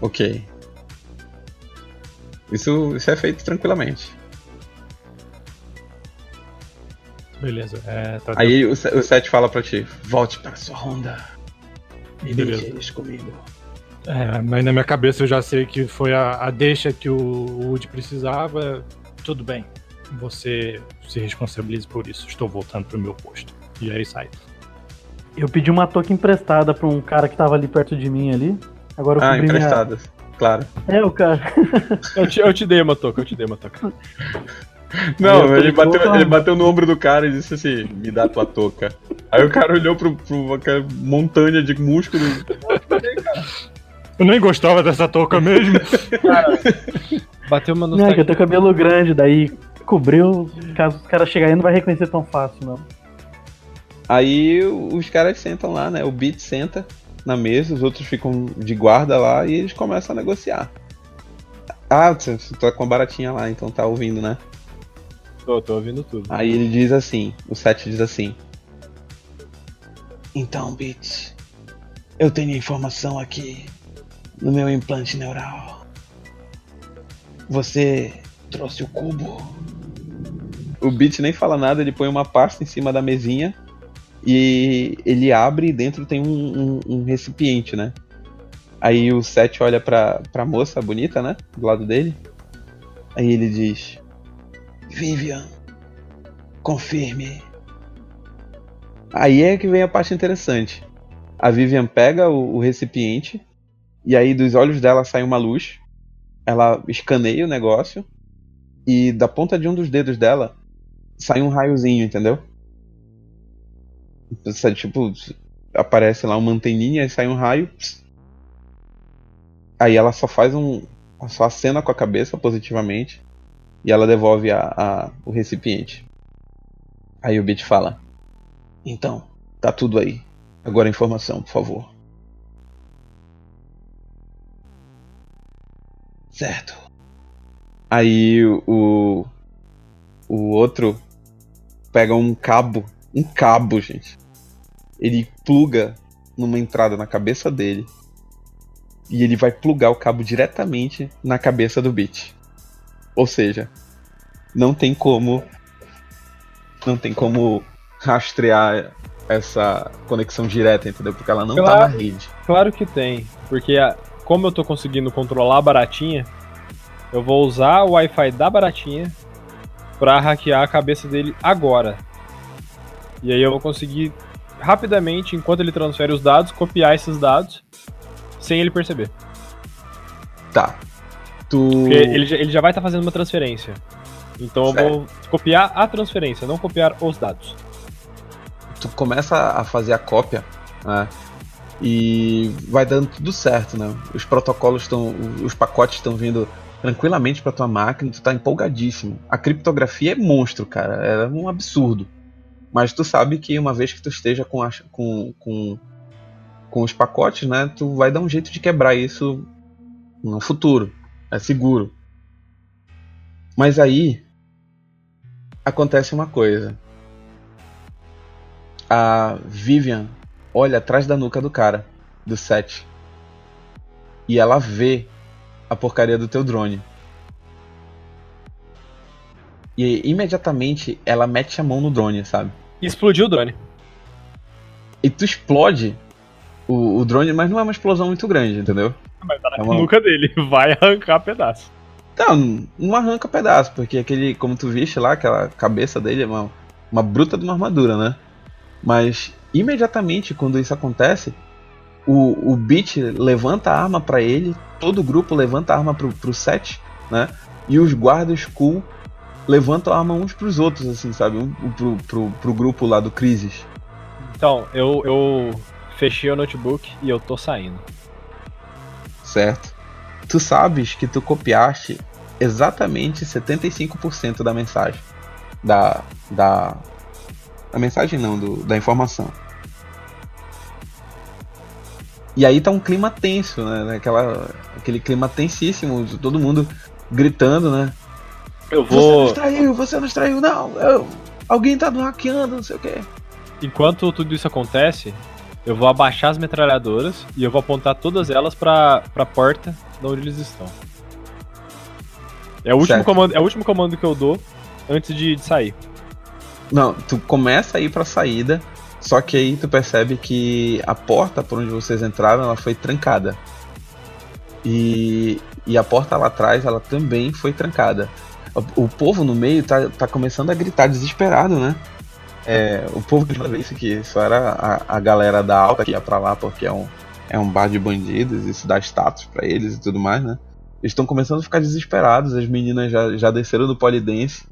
Ok. Isso, isso é feito tranquilamente. Beleza. É, tá Aí o, o Seth fala pra ti: volte para sua ronda. E Beleza. deixe eles comigo. É, mas na minha cabeça eu já sei que foi a, a deixa que o Woody precisava. Tudo bem. Você se responsabilize por isso. Estou voltando pro meu posto. E aí sai. Eu pedi uma touca emprestada pra um cara que tava ali perto de mim ali. Agora eu Ah, cobri minha... emprestadas. Claro. É, o cara. Eu te, eu te dei uma toca, eu te dei uma toca. Não, ele bateu, ele bateu no ombro do cara e disse assim: me dá tua touca. Aí o cara olhou pro, pro aquela montanha de músculos. Eu nem gostava dessa touca mesmo. Bateu uma Não, é que eu nostalgia. tenho cabelo grande, daí cobriu. Caso os caras chegarem, não vai reconhecer tão fácil, não. Aí os caras sentam lá, né? O Beat senta na mesa, os outros ficam de guarda lá e eles começam a negociar. Ah, você você tá com a baratinha lá, então tá ouvindo, né? Tô, tô ouvindo tudo. Aí ele diz assim, o Seth diz assim. Então, Beat, eu tenho informação aqui no meu implante neural. Você trouxe o cubo? O Beat nem fala nada, ele põe uma pasta em cima da mesinha e ele abre e dentro tem um, um- um recipiente, né? Aí o Seth olha pra, pra moça bonita, né? Do lado dele. Aí ele diz: Vivian, confirme. Aí é que vem a parte interessante. A Vivian pega o, o recipiente e aí dos olhos dela sai uma luz. Ela escaneia o negócio e da ponta de um dos dedos dela sai um raiozinho, entendeu? Tipo, aparece lá uma anteninha e sai um raio. Aí ela só faz um. Só acena com a cabeça positivamente e ela devolve a, a- o recipiente. Aí o Bit fala: Então, tá tudo aí. Agora a informação, por favor. Certo. Aí o. O outro pega um cabo. Um cabo, gente. Ele pluga numa entrada na cabeça dele. E ele vai plugar o cabo diretamente na cabeça do Bit. Ou seja, não tem como. Não tem como rastrear essa conexão direta, entendeu? Porque ela não tá Claro. na rede. Claro que tem, porque a- como eu tô conseguindo controlar a baratinha, eu vou usar o Wi-Fi da baratinha pra hackear a cabeça dele agora. E aí eu vou conseguir rapidamente, enquanto ele transfere os dados, copiar esses dados sem ele perceber. Tá. Tu. Ele, já- ele já vai estar fazendo uma transferência. Então eu vou copiar a transferência, não copiar os dados. tu começa a fazer a cópia, né? E vai dando tudo certo, né? Os protocolos estão. Os pacotes estão vindo tranquilamente para tua máquina, tu tá empolgadíssimo. A criptografia é monstro, cara. É um absurdo. Mas tu sabe que uma vez que tu esteja com, a, com, com, com os pacotes, né? Tu vai dar um jeito de quebrar isso no futuro. É seguro. Mas aí acontece uma coisa. A Vivian olha atrás da nuca do cara, do set. E ela vê a porcaria do teu drone. E imediatamente ela mete a mão no drone, sabe? E explodiu o drone. E tu explode o, o drone, mas não é uma explosão muito grande, entendeu? Mas tá na É uma- nuca dele, vai arrancar pedaço. Não, não arranca pedaço, porque aquele, como tu viste lá, aquela cabeça dele é uma, uma bruta de uma armadura, né? Mas imediatamente quando isso acontece, o, o Beat levanta a arma pra ele, todo o grupo levanta a arma pro, pro set, né? E os guardas cool levantam a arma uns pros outros, assim, sabe? Um pro, pro, pro grupo lá do Crisis. Então, eu, eu fechei o notebook e eu tô saindo. certo? Tu sabes que tu copiaste exatamente 75% da mensagem. Da. Da. Da mensagem não, do, da informação. E aí tá um clima tenso, né? Aquela, aquele clima tensíssimo, todo mundo gritando, né? Eu Você nos vou. traiu, você nos traiu, não! eu- alguém tá hackeando, não sei o quê. Enquanto tudo isso acontece, eu vou abaixar as metralhadoras e eu vou apontar todas elas pra, pra porta de onde eles estão. É o, último Certo. comando, é o último comando que eu dou antes de, de sair. Não, tu começa a ir pra saída, só que aí tu percebe que a porta por onde vocês entraram, ela foi trancada. E, e a porta lá atrás, ela também foi trancada. O, o povo no meio tá, tá começando a gritar desesperado, né? É, o povo que falou isso que só era a, a galera da alta que ia pra lá porque é um, é um bar de bandidos, isso dá status pra eles e tudo mais, né? Eles estão começando a ficar desesperados, as meninas já, já desceram do polidense.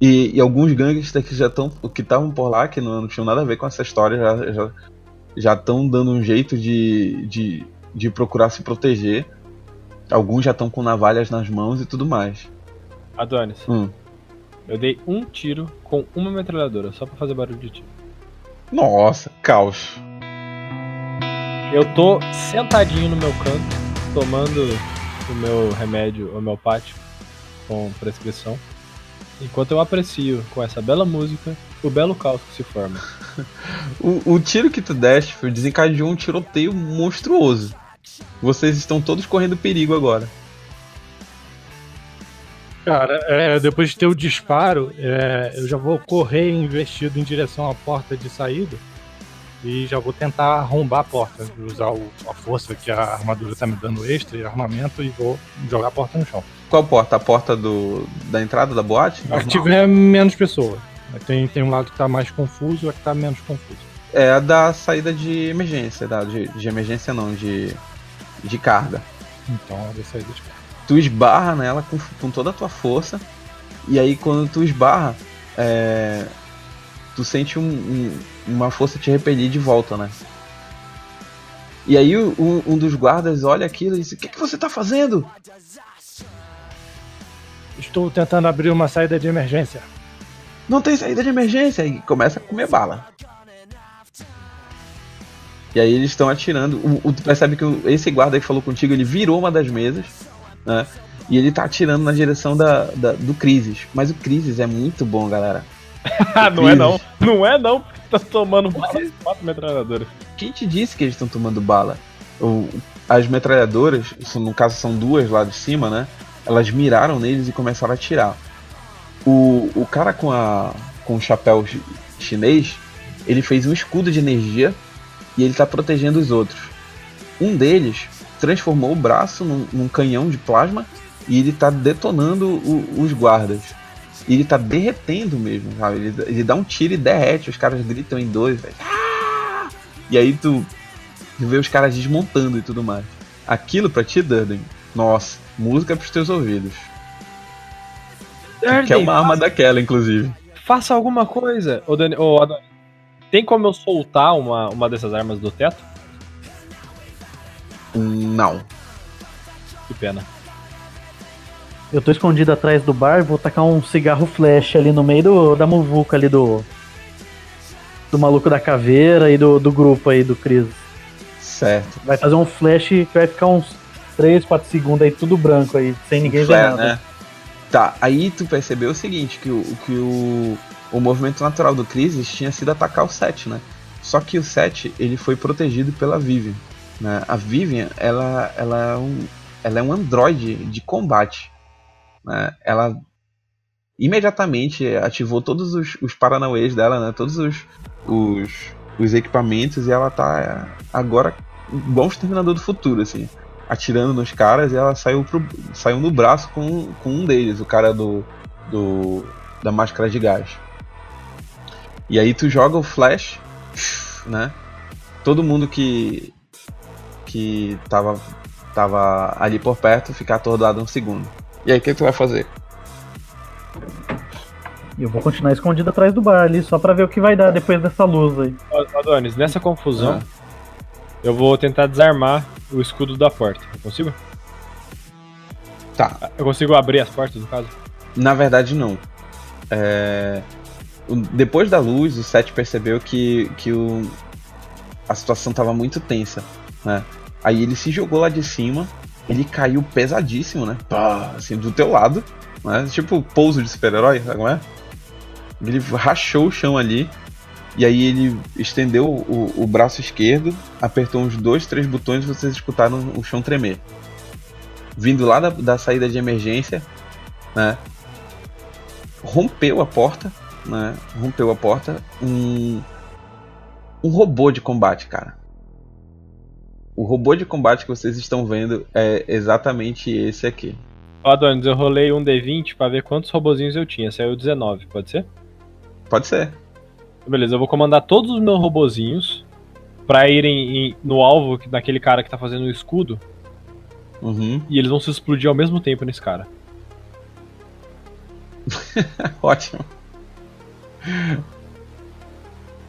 E, e alguns gangsters que já estão que estavam por lá, que não, não tinham nada a ver com essa história, já já já estão dando um jeito de, de, de procurar se proteger. Alguns já estão com navalhas nas mãos e tudo mais. Adonis, Hum. Eu dei um tiro com uma metralhadora, só pra fazer barulho de tiro. Nossa, caos. Eu tô sentadinho no meu canto, tomando o meu remédio homeopático com prescrição, enquanto eu aprecio com essa bela música o belo caos que se forma. O, o tiro que tu deste desencadeou um tiroteio monstruoso. Vocês estão todos correndo perigo agora. Cara, é, depois de ter o disparo, é, eu já vou correr investido em direção à porta de saída e já vou tentar arrombar a porta, usar o- a força que a armadura tá me dando extra e armamento e vou jogar a porta no chão. Qual porta? A porta do, da entrada da boate? A que tiver menos pessoas. Tem, tem um lado que tá mais confuso e a que tá menos confuso. É a da saída de emergência, da, de, de emergência não, de, de carga. Então, eu vou sair de Tu esbarra nela com, com toda a tua força, e aí quando tu esbarra, é, tu sente um- um- uma força te repelir de volta, né? E aí um, um dos guardas olha aquilo e diz, o que, que você tá fazendo? Estou tentando abrir uma saída de emergência. Não tem saída de emergência, e começa a comer bala. E aí eles estão atirando. O, o- tu percebe que esse guarda que falou contigo, ele virou uma das mesas, né? E ele tá atirando na direção da, da- do Crisis. Mas o Crisis é muito bom, galera. Não é não. Não é não, porque tá tomando bala de quatro metralhadoras. Quem te disse que eles estão tomando bala? O- as metralhadoras, no caso são duas lá de cima, né? Elas miraram neles e começaram a atirar. O, o cara com, a, com o chapéu chi- chinês, ele fez um escudo de energia e ele tá protegendo os outros. Um deles transformou o braço num, num canhão de plasma e ele tá detonando o- os guardas. E ele tá derretendo mesmo, sabe? Ele, ele dá um tiro e derrete, os caras gritam em dois, velho. Ah! E aí tu, tu vê os caras desmontando e tudo mais. Aquilo pra ti, Durden, nossa, música pros teus ouvidos. Tu quer uma arma daquela, inclusive. Faça alguma coisa. Ô, Dani, ô, Adonis, Tem como eu soltar uma, uma dessas armas do teto? Não. Que pena. Eu tô escondido atrás do bar, vou tacar um cigarro flash ali no meio do, da muvuca ali do. Do maluco da caveira e do, do grupo aí do Cris. Certo. Vai fazer um flash que vai ficar uns 3, 4 segundos aí, tudo branco aí, sem ninguém ver nada. né? Tá, aí tu percebeu o seguinte, que o, que o, o movimento natural do Crisis tinha sido atacar o 7, né? Só que o 7, ele foi protegido pela Vivian. Né? A Vivian, ela, ela, é um, ela é um androide de combate. Né? Ela imediatamente ativou todos os, os paranauês dela, né? Todos os, os, os equipamentos e ela tá agora igual um exterminador do futuro, assim atirando nos caras e ela saiu, pro, saiu no braço com, com um deles, o cara do, do da máscara de gás. E aí tu joga o flash, né? Todo mundo que que tava tava ali por perto fica atordoado um segundo. E aí o que, que tu vai fazer? E eu vou continuar escondido atrás do bar ali, só pra ver o que vai dar depois dessa luz aí. Adonis, nessa confusão, Ah. eu vou tentar desarmar o escudo da porta. Eu consigo? Tá, Eu consigo abrir as portas, no caso? Na verdade, não. É, Depois da luz, o Seth percebeu que, que o... a situação estava muito tensa. Né? Aí ele se jogou lá de cima, ele caiu pesadíssimo, né? Pá, assim, do teu lado. Né? Tipo pouso de super-herói, sabe como é? Ele rachou o chão ali. E aí ele estendeu o, o braço esquerdo, apertou uns dois, três botões e vocês escutaram o chão tremer. Vindo lá da, da saída de emergência, né? rompeu a porta, né? Rompeu a porta um um robô de combate, cara. O robô de combate que vocês estão vendo é exatamente esse aqui. Ó, Adonis, eu rolei um D20 pra ver quantos robozinhos eu tinha. Saiu 19, pode ser? Pode ser. Beleza, eu vou comandar todos os meus robozinhos pra irem em- no alvo que- daquele cara que tá fazendo o escudo Uhum. e eles vão se explodir ao mesmo tempo nesse cara. Ótimo.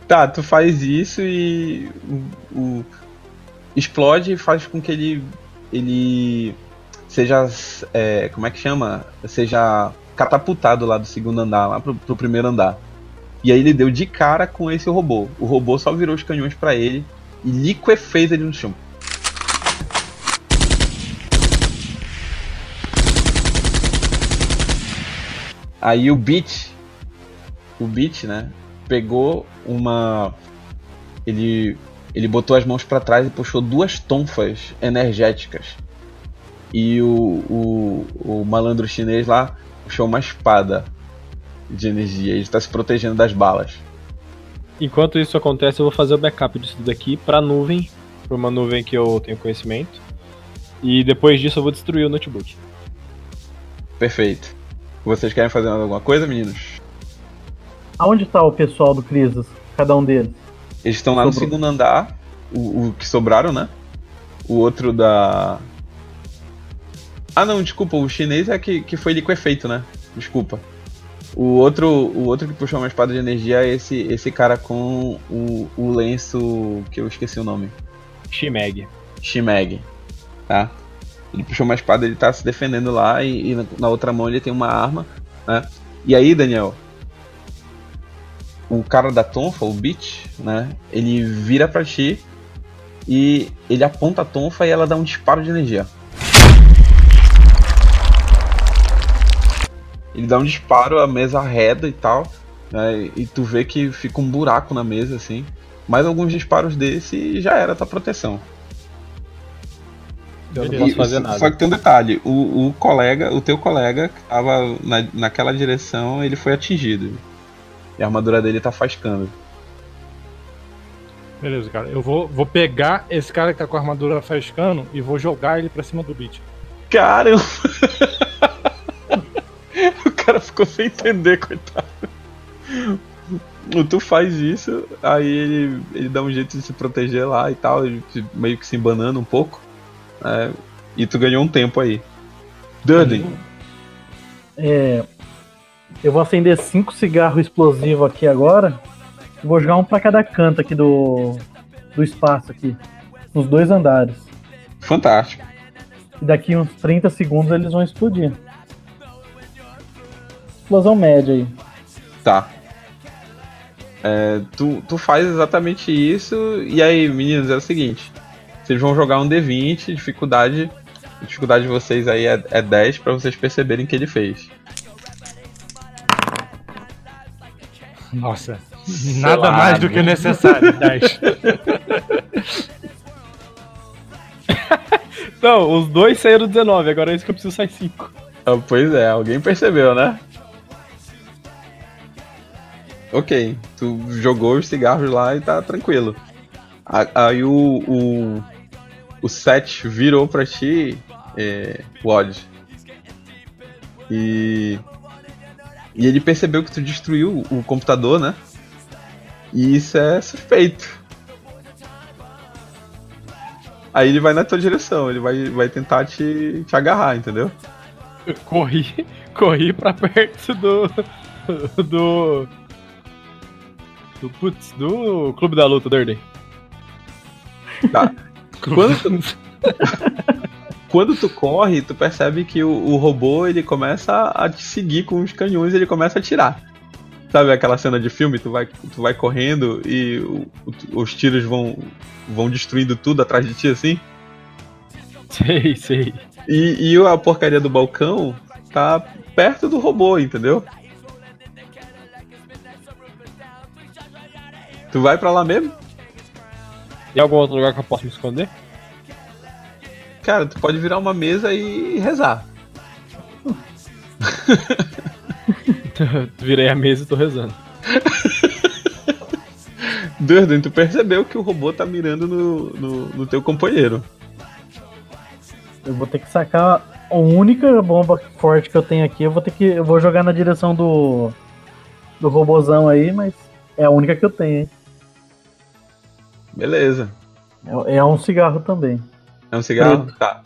Tá, tu faz isso e o, o- explode e faz com que ele ele seja é, como é que chama? Seja catapultado lá do segundo andar lá pro, pro primeiro andar. E aí ele deu de cara com esse robô. O robô só virou os canhões pra ele e liquefez ele no chão. Aí o Beat, o Beat, né, pegou uma ele ele botou as mãos pra trás e puxou duas tonfas energéticas. E o, o, o malandro chinês lá puxou uma espada de energia. Ele está se protegendo das balas. Enquanto isso acontece, eu vou fazer o backup disso daqui pra nuvem, pra uma nuvem que eu tenho conhecimento. E depois disso eu vou destruir o notebook. Perfeito. Vocês querem fazer mais alguma coisa, meninos? Aonde tá o pessoal do Crisis? Cada um deles. Eles estão lá no Sobrou. segundo andar, o, o que sobraram, né? O outro da. Ah não, desculpa, o chinês é que, que foi liquefeito, né? Desculpa. O outro, o outro que puxou uma espada de energia é esse, esse cara com o, o lenço que eu esqueci o nome. Shimeg. Shimeg. Tá? Ele puxou uma espada, ele tá se defendendo lá e, e na, na outra mão ele tem uma arma, né? E aí, Daniel, o cara da tonfa, o Beach, né? Ele vira pra ti e ele aponta a tonfa e ela dá um disparo de energia. Ele dá um disparo, a mesa arreda e tal, né? E tu vê que fica um buraco na mesa assim. Mais alguns disparos desse e já era tua proteção. Eu não posso fazer nada. Só que tem um detalhe, o, o colega, o teu colega que tava na, naquela direção, ele foi atingido. E a armadura dele tá fascando. Beleza, cara. Eu vou, vou pegar esse cara que tá com a armadura frescando e vou jogar ele pra cima do beat. Caramba! o cara ficou sem entender, coitado. Tu faz isso, aí ele, ele dá um jeito de se proteger lá e tal, meio que se embanando um pouco. né? e tu ganhou um tempo aí. Durden, É, eu vou acender cinco cigarros explosivos aqui agora. Eu vou jogar um pra cada canto aqui do, do espaço aqui. Nos dois andares. Fantástico. E daqui uns 30 segundos eles vão explodir. Explosão média aí. Tá. É, tu, tu faz exatamente isso, e aí, meninos, é o seguinte: vocês vão jogar um D20, dificuldade. A dificuldade de vocês aí é, é 10 pra vocês perceberem que ele fez. Nossa, nada mais do que necessário. 10. Não, os dois saíram 19, agora é isso que eu preciso sair 5. Ah, Pois é, alguém percebeu, né? Ok, tu jogou os cigarros lá e tá tranquilo. Aí o, o, o Seth virou pra ti, é, Wod. E. E ele percebeu que tu destruiu o computador, né? E isso é suspeito. Aí ele vai na tua direção, ele vai, vai tentar te, te agarrar, entendeu? Eu corri, corri pra perto do. do. do. Putz, do Clube da Luta, Durden. Quando tu, quando tu corre, tu percebe que o, o robô ele começa a te seguir com os canhões, ele começa a atirar. Sabe aquela cena de filme, tu vai, tu vai correndo e o- o- os tiros vão, vão destruindo tudo atrás de ti assim? Sei, sei. E, e a porcaria do balcão tá perto do robô, entendeu? Tu vai pra lá mesmo? Tem algum outro lugar que eu posso me esconder? Cara, tu pode virar uma mesa e rezar. Virei a mesa e tô rezando. Durden, tu percebeu que o robô tá mirando no, no, no teu companheiro. Eu vou ter que sacar a única bomba forte que eu tenho aqui. Eu vou ter que. Eu vou jogar na direção do. Do robozão aí, mas é a única que eu tenho, hein? Beleza. É, é um cigarro também. É um cigarro? Tá.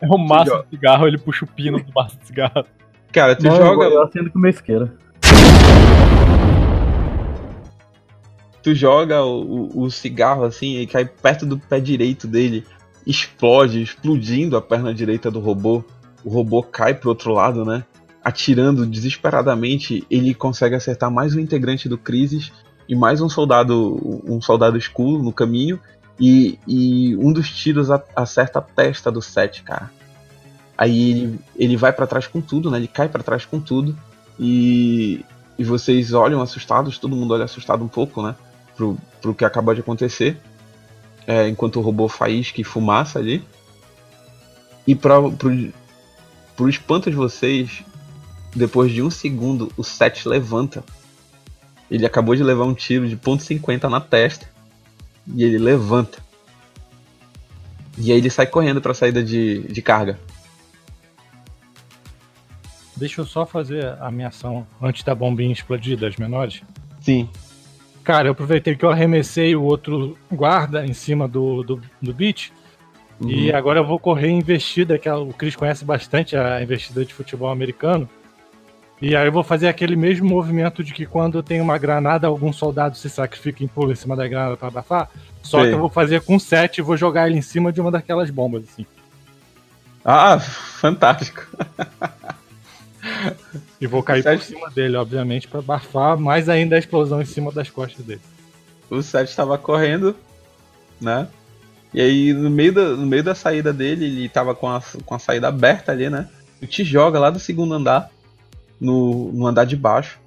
É o maço joga. de cigarro, ele puxa o pino do maço de cigarro. Cara, tu Não, joga. Eu, acendo com isqueiro. tu joga o, o- o cigarro assim e cai perto do pé direito dele, explode, explodindo a perna direita do robô. O robô cai pro outro lado, né? Atirando desesperadamente, ele consegue acertar mais um integrante do Crisis e mais um soldado, um soldado escuro no caminho. E, e um dos tiros acerta a testa do Seth, cara. Aí ele, ele vai pra trás com tudo, né? Ele cai pra trás com tudo. E, e vocês olham assustados, todo mundo olha assustado um pouco, né? Pro, pro que acabou de acontecer. É, enquanto o robô faísca e fumaça ali. E pra, pro, pro espanto de vocês, depois de um segundo, o Seth levanta. Ele acabou de levar um tiro de ponto .50 na testa. E ele levanta. E aí ele sai correndo pra saída de, de carga. Deixa eu só fazer a minha ação antes da bombinha explodir das menores. Sim. Cara, eu aproveitei que eu arremessei o outro guarda em cima do, do, do beat. E agora eu vou correr investida, que o Chris conhece bastante a investida de futebol americano. E aí eu vou fazer aquele mesmo movimento de que quando tem uma granada, algum soldado se sacrifica e pula em cima da granada pra abafar. Só Sei. que eu vou fazer com 7 e vou jogar ele em cima de uma daquelas bombas, assim. Ah, fantástico. E vou cair Sete. por cima dele, obviamente, pra abafar mais ainda a explosão em cima das costas dele. o Seth estava correndo, né? E aí no meio da, no meio da saída dele, ele tava com a, com a saída aberta ali, né? Tu te joga lá do segundo andar, no, no andar de baixo,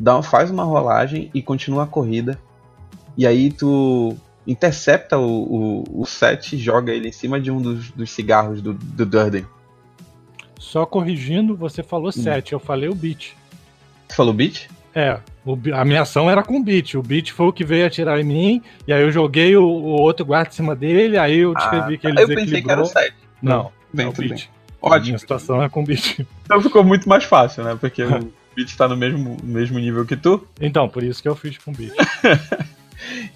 dá, faz uma rolagem e continua a corrida. E aí tu intercepta o, o, o Seth e joga ele em cima de um dos, dos cigarros do, do Durden. Só corrigindo, você falou 7, eu falei o beat. Tu falou beat? É, o a minha ação era com o beat. O beat foi o que veio atirar em mim, e aí eu joguei o, o outro guarda em cima dele, aí eu descrevi que ele Ah, eu pensei que era o desequilibrou. Seth. Não, Bem, é o tudo bem. A Ótimo. minha situação é com o beat. Então ficou muito mais fácil, né? Porque o beat tá no mesmo, mesmo nível que tu. Então, por isso que eu fiz com o beat.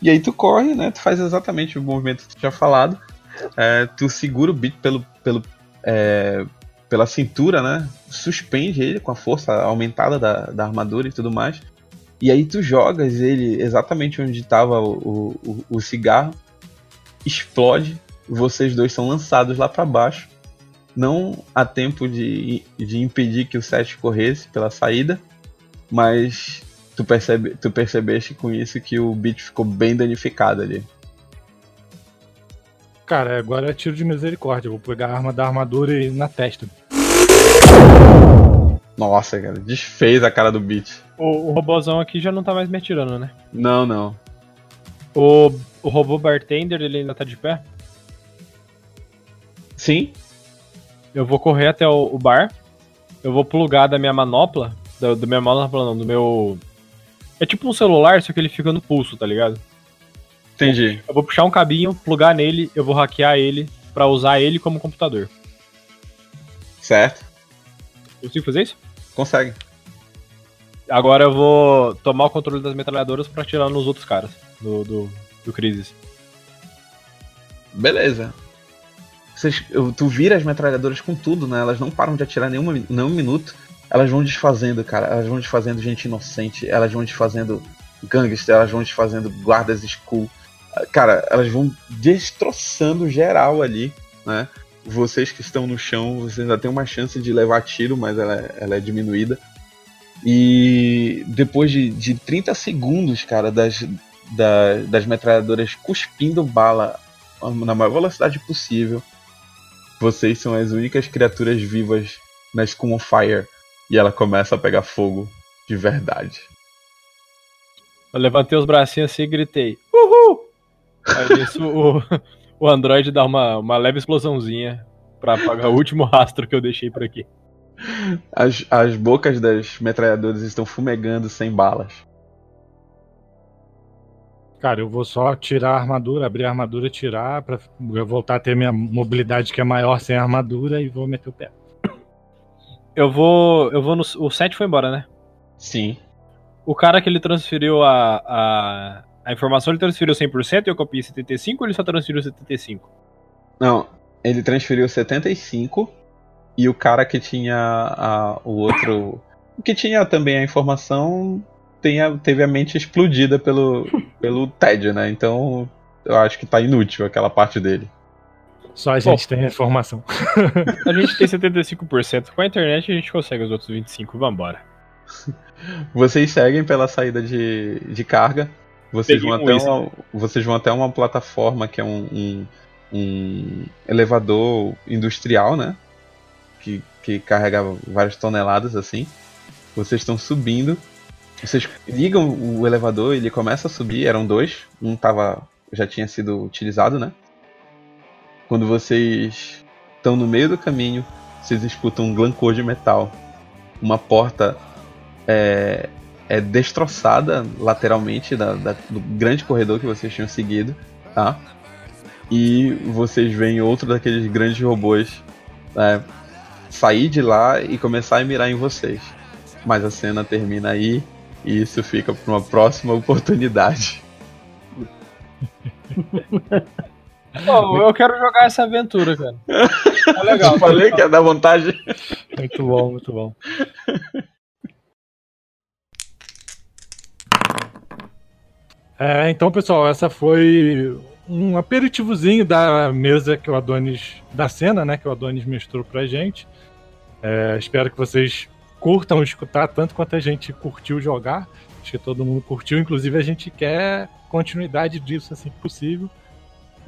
E aí tu corre, né? Tu faz exatamente o movimento que tu tinha falado. É, tu segura o beat pelo, pelo, é, pela cintura, né? Suspende ele com a força aumentada da, da armadura e tudo mais. E aí tu jogas ele exatamente onde estava o, o, o, cigarro, explode, vocês dois são lançados lá para baixo. Não há tempo de, de impedir que o Seth corresse pela saída, mas tu, percebe, tu percebeste com isso que o Beat ficou bem danificado ali. Cara, agora é tiro de misericórdia. Eu vou pegar a arma da armadura e na testa. Nossa, cara, desfez a cara do Beat. O, o robôzão aqui já não tá mais me atirando, né? Não, não. O, o robô bartender, ele ainda tá de pé? Sim. Eu vou correr até o, o bar. Eu vou plugar da minha manopla. Da, minha manopla, não, do meu. É tipo um celular, só que ele fica no pulso, tá ligado? Entendi. Eu vou puxar um cabinho, plugar nele, eu vou hackear ele para usar ele como computador. Certo. Consigo fazer isso? Consegue. Agora eu vou tomar o controle das metralhadoras para atirar nos outros caras do, do, do Crisis. Beleza. Vocês, tu vira as metralhadoras com tudo, né? Elas não param de atirar nenhum, nenhum minuto. Elas vão desfazendo, cara. Elas vão desfazendo gente inocente. Elas vão desfazendo gangster. Elas vão desfazendo guardas school. Cara, elas vão destroçando geral ali, né? vocês que estão no chão, vocês ainda têm uma chance de levar tiro, mas ela, ela é diminuída. E depois de, de 30 segundos, cara, das, da, das metralhadoras cuspindo bala na maior velocidade possível, vocês são as únicas criaturas vivas na Scum of Fire. E ela começa a pegar fogo de verdade. Eu levantei os bracinhos assim e gritei: Uhul! Aí isso o, o Android dá uma, uma leve explosãozinha para apagar o último rastro que eu deixei por aqui. As, as bocas das metralhadoras estão fumegando sem balas. Cara, eu vou só tirar a armadura, abrir a armadura e tirar pra eu voltar a ter minha mobilidade que é maior sem a armadura e vou meter o pé. Eu vou. Eu vou no. O 7 foi embora, né? Sim. O cara que ele transferiu a, a, a informação ele transferiu 100% e eu copiei 75% ou ele só transferiu 75%? Não, ele transferiu 75% e o cara que tinha a, o outro. que tinha também a informação tenha, teve a mente explodida pelo, pelo tédio, né? Então eu acho que tá inútil aquela parte dele. Só a gente Bom, tem a informação. a gente tem 75%. Com a internet a gente consegue os outros 25%. Vambora. Vocês seguem pela saída de, de carga. Vocês vão, até uma, vocês vão até uma plataforma que é um, um, um elevador industrial, né? Que, que carrega várias toneladas assim. Vocês estão subindo. Vocês ligam o elevador, ele começa a subir. Eram dois. Um tava, já tinha sido utilizado, né? Quando vocês estão no meio do caminho, vocês escutam um glancor de metal. Uma porta é, é destroçada lateralmente da, da, do grande corredor que vocês tinham seguido, tá? E vocês veem outro daqueles grandes robôs né, sair de lá e começar a mirar em vocês. Mas a cena termina aí e isso fica para uma próxima oportunidade. Bom, eu quero jogar essa aventura, cara. Tá legal. Eu falei que ia dar vontade. Muito bom, muito bom. É, então, pessoal, essa foi um aperitivozinho da mesa que o Adonis. da cena, né? Que o Adonis mestrou pra gente. É, espero que vocês curtam escutar tanto quanto a gente curtiu jogar. Acho que todo mundo curtiu, inclusive a gente quer continuidade disso assim que possível.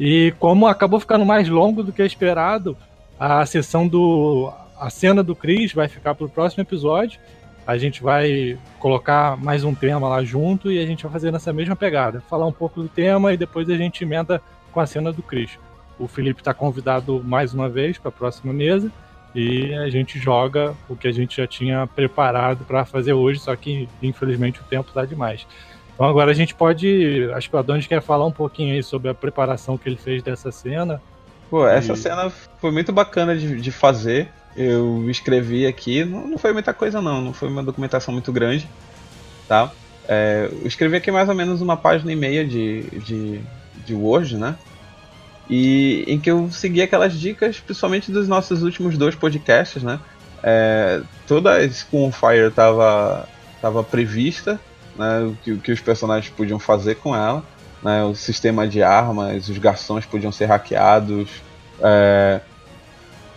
E como acabou ficando mais longo do que esperado, a sessão do. a cena do Chris vai ficar para o próximo episódio a gente vai colocar mais um tema lá junto e a gente vai fazer nessa mesma pegada. Falar um pouco do tema e depois a gente emenda com a cena do Chris. O Felipe está convidado mais uma vez para a próxima mesa e a gente joga o que a gente já tinha preparado para fazer hoje, só que infelizmente o tempo está demais. Então agora a gente pode. Acho que o Adonis quer falar um pouquinho aí sobre a preparação que ele fez dessa cena. Pô, essa e... cena foi muito bacana de, de fazer eu escrevi aqui, não, não, foi muita coisa não, não foi uma documentação muito grande, tá? É, eu escrevi aqui mais ou menos uma página e meia de, de, de Word, né? E em que eu segui aquelas dicas, principalmente dos nossos últimos dois podcasts, né? É, toda a Fire estava tava prevista né, o que, o que os personagens podiam fazer com ela. Né, o sistema de armas, os garçons podiam ser hackeados, é,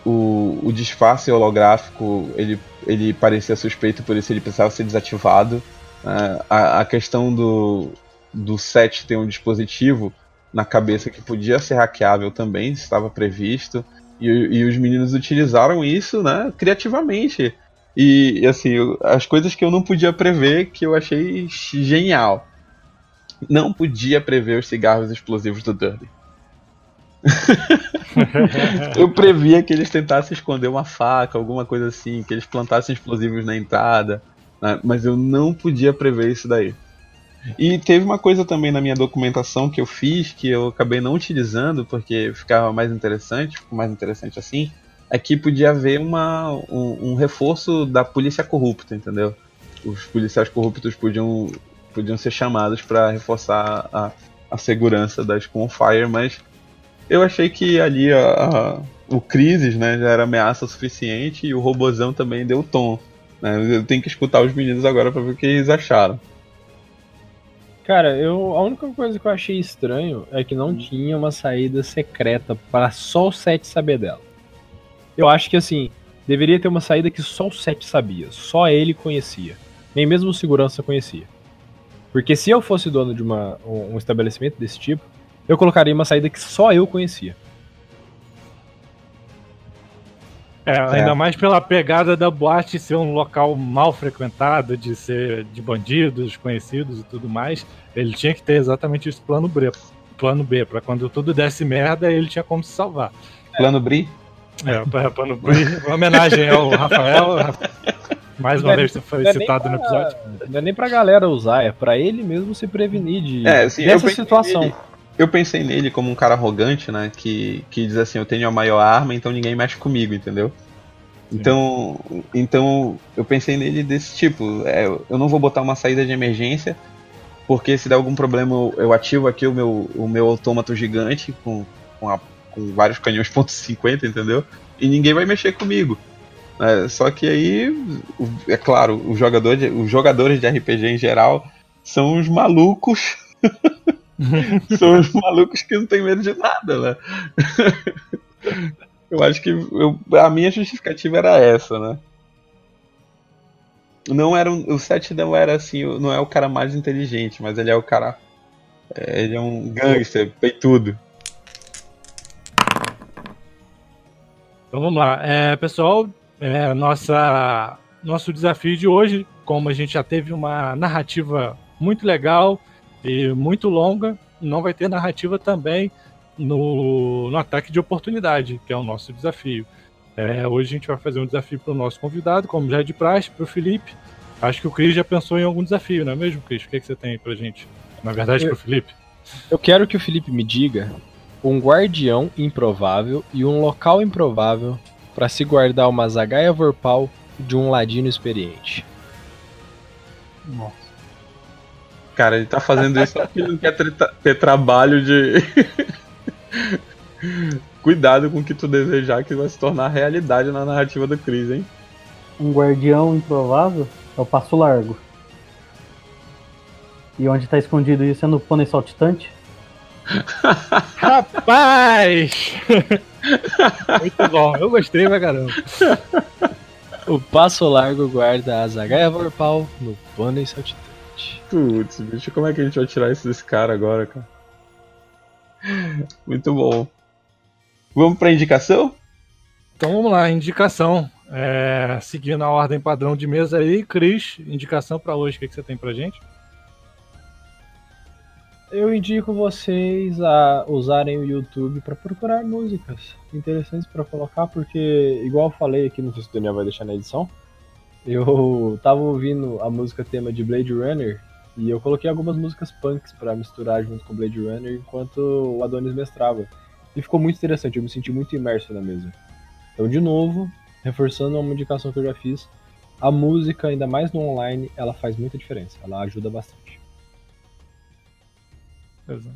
o, o disfarce holográfico ele, ele parecia suspeito, por isso ele precisava ser desativado. Né, a, a questão do, do set ter um dispositivo na cabeça que podia ser hackeável também, estava previsto. E, e os meninos utilizaram isso né, criativamente. E, assim, as coisas que eu não podia prever, que eu achei genial. Não podia prever os cigarros explosivos do Dirty. eu previa que eles tentassem esconder uma faca, alguma coisa assim, que eles plantassem explosivos na entrada, né? mas eu não podia prever isso daí. E teve uma coisa também na minha documentação que eu fiz que eu acabei não utilizando porque ficava mais interessante, mais interessante assim, é que podia haver uma, um, um reforço da polícia corrupta, entendeu? Os policiais corruptos podiam, podiam ser chamados para reforçar a, a segurança das Confire, mas eu achei que ali a, a, o Crisis né, já era ameaça suficiente e o Robozão também deu tom. Né? Eu tenho que escutar os meninos agora para ver o que eles acharam. Cara, eu a única coisa que eu achei estranho é que não hum. tinha uma saída secreta para só o Seth saber dela. Eu acho que assim, deveria ter uma saída que só o Seth sabia, só ele conhecia. Nem mesmo o segurança conhecia. Porque se eu fosse dono de uma, um estabelecimento desse tipo, eu colocaria uma saída que só eu conhecia. É, ainda é. mais pela pegada da boate ser um local mal frequentado, de ser de bandidos, conhecidos e tudo mais. Ele tinha que ter exatamente esse plano B. Plano B, pra quando tudo desse merda, ele tinha como se salvar. Plano Bri? É, plano Bri. Uma homenagem ao Rafael. Mais uma é vez foi citado pra, no episódio. Não é nem pra galera usar, é pra ele mesmo se prevenir de, é, assim, dessa situação. Nele, eu pensei nele como um cara arrogante, né? Que, que diz assim, eu tenho a maior arma, então ninguém mexe comigo, entendeu? Então, então eu pensei nele desse tipo. É, eu não vou botar uma saída de emergência, porque se der algum problema eu ativo aqui o meu, o meu autômato gigante com, com, a, com vários canhões ponto .50, entendeu? E ninguém vai mexer comigo. É, só que aí, é claro, os jogadores, os jogadores de RPG em geral são os malucos São os malucos que não tem medo de nada, né? eu acho que eu, a minha justificativa era essa, né? Não era um, o Seth não era assim, não é o cara mais inteligente, mas ele é o cara. É, ele é um gangster, tudo. Então vamos lá. É, pessoal, é, nossa, nosso desafio de hoje, como a gente já teve uma narrativa muito legal, e muito longa, não vai ter narrativa também no, no ataque de oportunidade, que é o nosso desafio. É, hoje a gente vai fazer um desafio para o nosso convidado, como já é de praxe, para o Felipe. Acho que o Cris já pensou em algum desafio, não é mesmo, Cris? O que, é que você tem para gente? Na verdade, para o Felipe. Eu quero que o Felipe me diga um guardião improvável e um local improvável para se guardar uma zagaia vorpal de um ladino experiente. Nossa. Cara, ele tá fazendo isso porque ele não quer ter, ter trabalho de. Cuidado com o que tu desejar, que vai se tornar realidade na narrativa do Chris, hein? Um guardião improvável é o passo largo. E onde tá escondido isso é no pônei saltitante? Rapaz! Muito bom, eu gostei pra caramba. O passo largo guarda a zagaia vorpal no pônei saltitante. Putz, bicho, como é que a gente vai tirar isso desse cara agora, cara? Muito bom. Vamos pra indicação? Então vamos lá, indicação. É, seguindo a ordem padrão de mesa aí, Cris, indicação para hoje, o que, que você tem pra gente? Eu indico vocês a usarem o YouTube para procurar músicas interessantes para colocar, porque, igual eu falei aqui, não sei se o Daniel vai deixar na edição, eu tava ouvindo a música tema de Blade Runner e eu coloquei algumas músicas punks para misturar junto com Blade Runner enquanto o Adonis mestrava. E ficou muito interessante, eu me senti muito imerso na mesa. Então, de novo, reforçando uma indicação que eu já fiz, a música, ainda mais no online, ela faz muita diferença, ela ajuda bastante.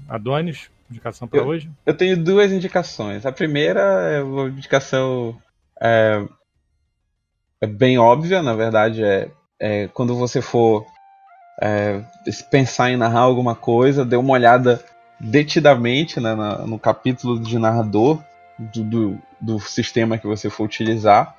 Adonis, indicação para hoje? Eu tenho duas indicações. A primeira é uma indicação é, é bem óbvia, na verdade, é, é quando você for é, pensar em narrar alguma coisa, dê uma olhada detidamente né, na, no capítulo de narrador do, do, do, sistema que você for utilizar.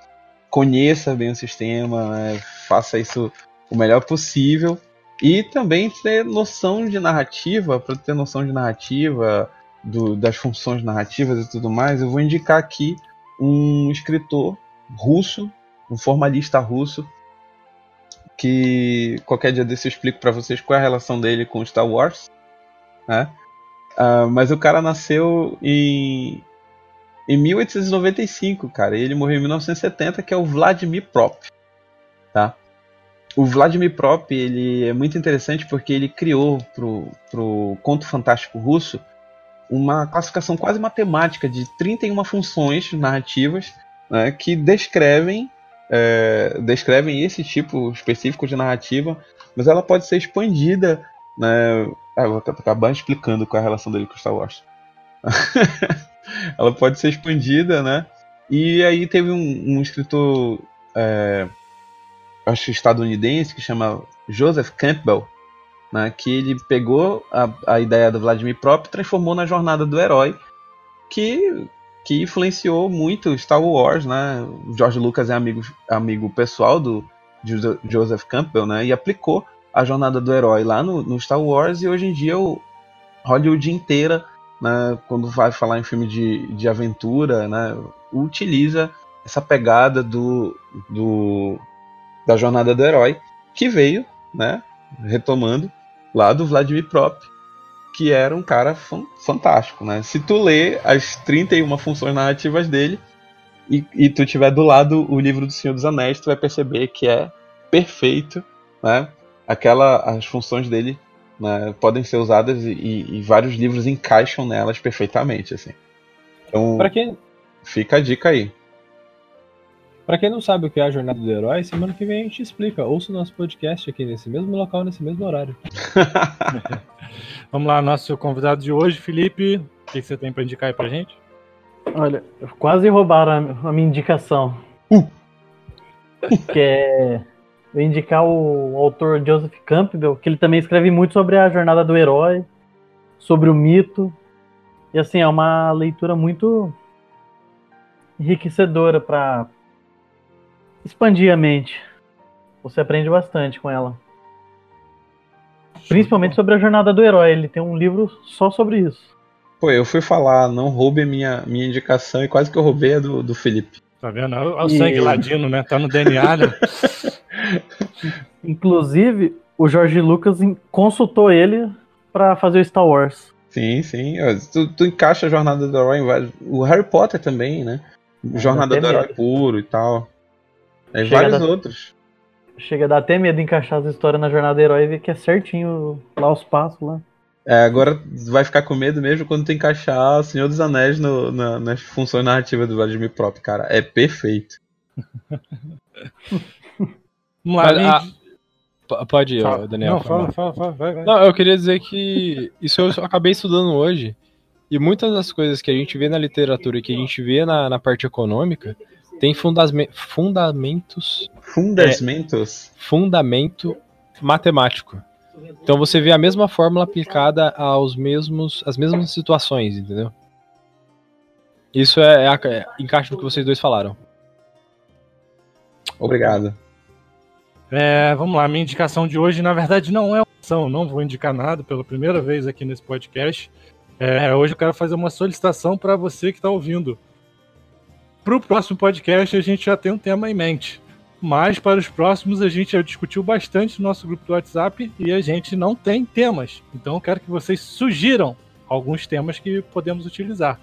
Conheça bem o sistema, né, faça isso o melhor possível. E também ter noção de narrativa, para ter noção de narrativa, do, das funções narrativas e tudo mais, eu vou indicar aqui um escritor russo, um formalista russo, que qualquer dia desse eu explico para vocês qual é a relação dele com Star Wars, né? Uh, mas o cara nasceu em, em 1895, cara, e ele morreu em 1970, que é o Vladimir Prop, tá? O Vladimir Prop, ele é muito interessante porque ele criou pro, pro conto fantástico russo uma classificação quase matemática de 31 funções narrativas né, que descrevem é, descrevem esse tipo específico de narrativa, mas ela pode ser expandida. Né, ah, vou acabar explicando qual é a relação dele com Star Wars. ela pode ser expandida, né? E aí teve um, um escritor, é, acho estadunidense, que chama Joseph Campbell, né, que ele pegou a, a ideia do Vladimir Prop e transformou na jornada do herói, que que influenciou muito Star Wars, né? George Lucas é amigo, amigo pessoal do Joseph Campbell, né? E aplicou a jornada do herói lá no, no Star Wars e hoje em dia o Hollywood inteira, né, quando vai falar em filme de, de aventura, né, utiliza essa pegada do, do da jornada do herói que veio, né, retomando lá do Vladimir Prop, que era um cara fantástico, né? Se tu lê as 31 funções narrativas dele e, e tu tiver do lado o livro do Senhor dos Anéis, tu vai perceber que é perfeito, né? Aquela, as funções dele né, podem ser usadas e, e, vários livros encaixam nelas perfeitamente, assim. Então, pra quem... fica a dica aí. Para quem não sabe o que é a jornada do herói, semana que vem a gente explica. Ouça o nosso podcast aqui nesse mesmo local, nesse mesmo horário. Vamos lá, nosso convidado de hoje, Felipe. O que você tem para indicar aí pra gente? Olha, quase roubaram a minha indicação. Uh. Que é eu indicar o autor Joseph Campbell, que ele também escreve muito sobre a jornada do herói, sobre o mito. E assim, é uma leitura muito enriquecedora para expandir a mente. Você aprende bastante com ela. Principalmente sobre a jornada do herói. Ele tem um livro só sobre isso. Pô, eu fui falar, não roube minha, minha indicação e quase que eu roubei a do, do Felipe. Tá vendo? Olha o e... sangue ladino, né? Tá no DNA, né? Inclusive, o Jorge Lucas consultou ele para fazer o Star Wars. Sim, sim. Tu, tu encaixa a jornada do herói em vários. O Harry Potter também, né? Jornada do herói puro e tal. E vários dar, outros. Chega a dar até medo de encaixar as histórias na jornada do herói e ver que é certinho lá os passos lá. É, agora vai ficar com medo mesmo quando tu encaixar Senhor dos Anéis no, na, nas funções narrativas do Vladimir próprio, cara. É perfeito. Mas, a, pode ir, fala. Daniel. Não, fala, fala, fala, vai, vai. Não, eu queria dizer que isso eu acabei estudando hoje. E muitas das coisas que a gente vê na literatura e que a gente vê na, na parte econômica tem fundamentos. Fundamentos? É, fundamento matemático. Então você vê a mesma fórmula aplicada aos mesmos, às mesmas situações, entendeu? Isso é, é, é encaixa no que vocês dois falaram. Obrigado. É, vamos lá, minha indicação de hoje, na verdade, não é opção, não vou indicar nada pela primeira vez aqui nesse podcast. É, hoje eu quero fazer uma solicitação para você que está ouvindo. Para o próximo podcast, a gente já tem um tema em mente. Mas para os próximos, a gente já discutiu bastante no nosso grupo do WhatsApp e a gente não tem temas. Então eu quero que vocês sugiram alguns temas que podemos utilizar.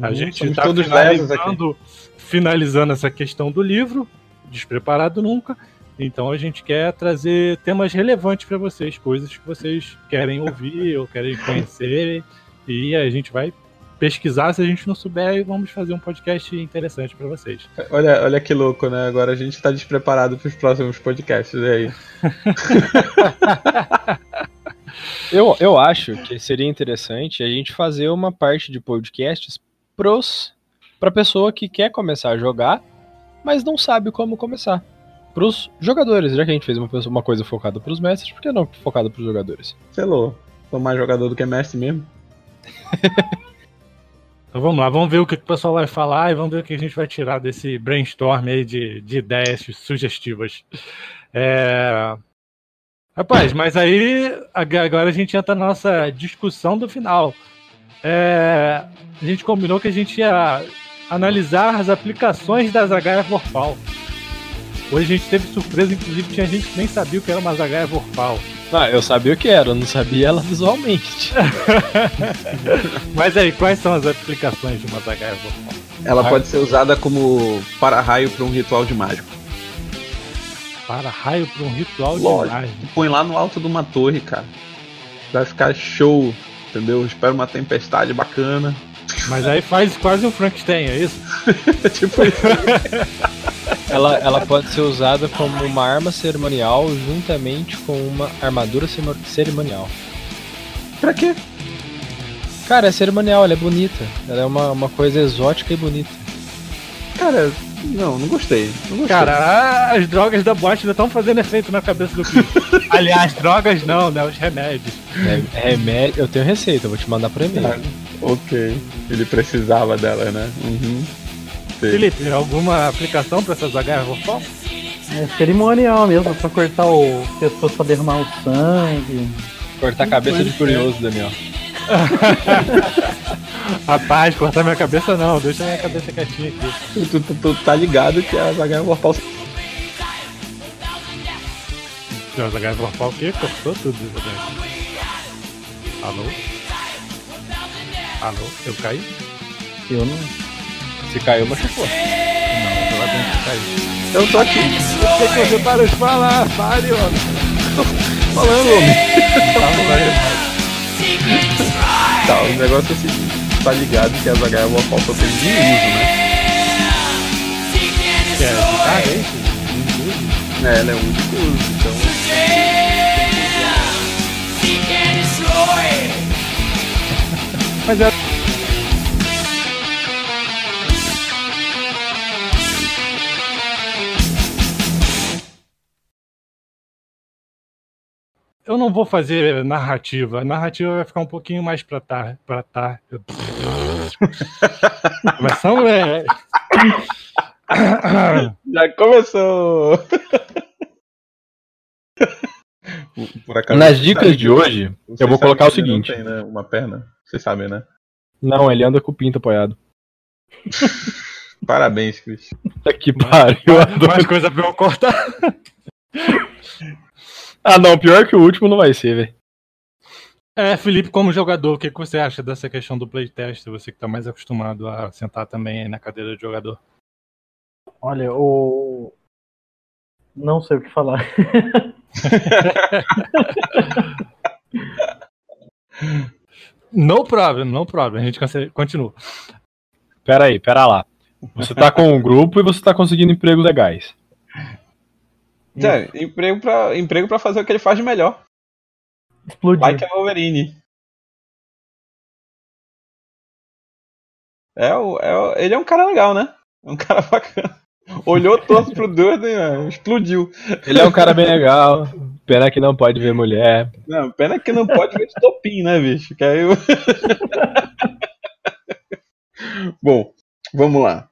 A uhum, gente está finalizando, finalizando essa questão do livro, despreparado nunca. Então a gente quer trazer temas relevantes para vocês, coisas que vocês querem ouvir ou querem conhecer. E a gente vai pesquisar, se a gente não souber, e vamos fazer um podcast interessante para vocês. Olha, olha que louco, né? Agora a gente tá despreparado para os próximos podcasts, e aí? eu, eu acho que seria interessante a gente fazer uma parte de podcasts pros pra pessoa que quer começar a jogar, mas não sabe como começar. pros jogadores. Já que a gente fez uma, pessoa- uma coisa focada pros mestres, por que não focada pros jogadores? Selou. Sou mais jogador do que mestre mesmo. Então vamos lá, vamos ver o que o pessoal vai falar e vamos ver o que a gente vai tirar desse brainstorm aí de, de ideias sugestivas. É... Rapaz, mas aí ag- agora a gente entra na nossa discussão do final. É, A gente combinou que a gente ia analisar as aplicações da Zagaia Vorpal. Hoje a gente teve surpresa, inclusive tinha gente que nem sabia o que era uma Zagaia Vorpal. Ah, eu sabia o que era, eu não sabia ela visualmente. Mas aí, quais são as aplicações de uma Zagaia Vorpal? Ela pode ser usada como para-raio para um ritual de mágico. Para raio para um ritual de Lógico. imagem. Põe lá no alto de uma torre, cara. Vai ficar show, entendeu? Espera uma tempestade bacana. Mas aí faz quase um Frankenstein, é isso? tipo isso. ela, ela pode ser usada como uma arma cerimonial juntamente com uma armadura cerimonial. pra quê? Cara, é cerimonial, ela é bonita. Ela é uma, uma coisa exótica e bonita. Cara, não, não gostei. Não gostei. Cara, as drogas da boate ainda estão fazendo efeito na cabeça do Chris. Aliás, drogas não, né? Os remédios. É, remédio, eu tenho receita, eu vou te mandar por e-mail. Ah, ok. Ele precisava dela, né? Uhum. Felipe, alguma aplicação para essas Vorpal? É cerimonial mesmo, pra cortar o pessoas pra derramar o sangue. Cortar a cabeça de curioso, Daniel. Rapaz, cortar minha cabeça não, deixa minha cabeça quietinha aqui. Tu, tu- tu tá ligado que a Zaga Vorpal As H Vorpal o quê? Cortou tudo isso daqui. Alô? Alô? Eu caí? Eu não. Se caiu, machucou. Não, tô lá dentro caí. Eu tô aqui O que, que você para de falar? Fale, homem. falando, homem. Tá, o negócio é o seguinte. Tá ligado que a Zaga Vorpal só tem um uso, né? Que é de carga, é isso? É, ela é um único uso, então. Mas é. Eu não vou fazer narrativa. A narrativa vai ficar um pouquinho mais pra tá. Pra tá. Mas são. É... Já começou! Por acaso, Nas dicas de hoje, eu vou colocar o seguinte. Tem, né, uma perna. Vocês sabem, né? não, ele anda com o pinto apoiado. Parabéns, Cris. Que pariu. eu adoro. Mais coisa pra eu cortar. Ah, não, pior que o último não vai ser, velho. É, Felipe, como jogador, o que que você acha dessa questão do playtest? Você que tá mais acostumado a sentar também aí na cadeira de jogador. Olha, o. Não sei o que falar. No problem, no problem. A gente continua. Pera aí, pera lá. Você tá com um grupo e você tá conseguindo empregos legais. É, emprego pra, emprego pra fazer o que ele faz de melhor. Explodir. Like a Wolverine. É, o, é o- ele é um cara legal, né? É um cara bacana. Olhou torto pro Durden e né, explodiu. Ele é um cara bem legal. Pena que não pode ver mulher. Não, pena que não pode ver estopim, né, bicho? Que aí. Bom, vamos lá.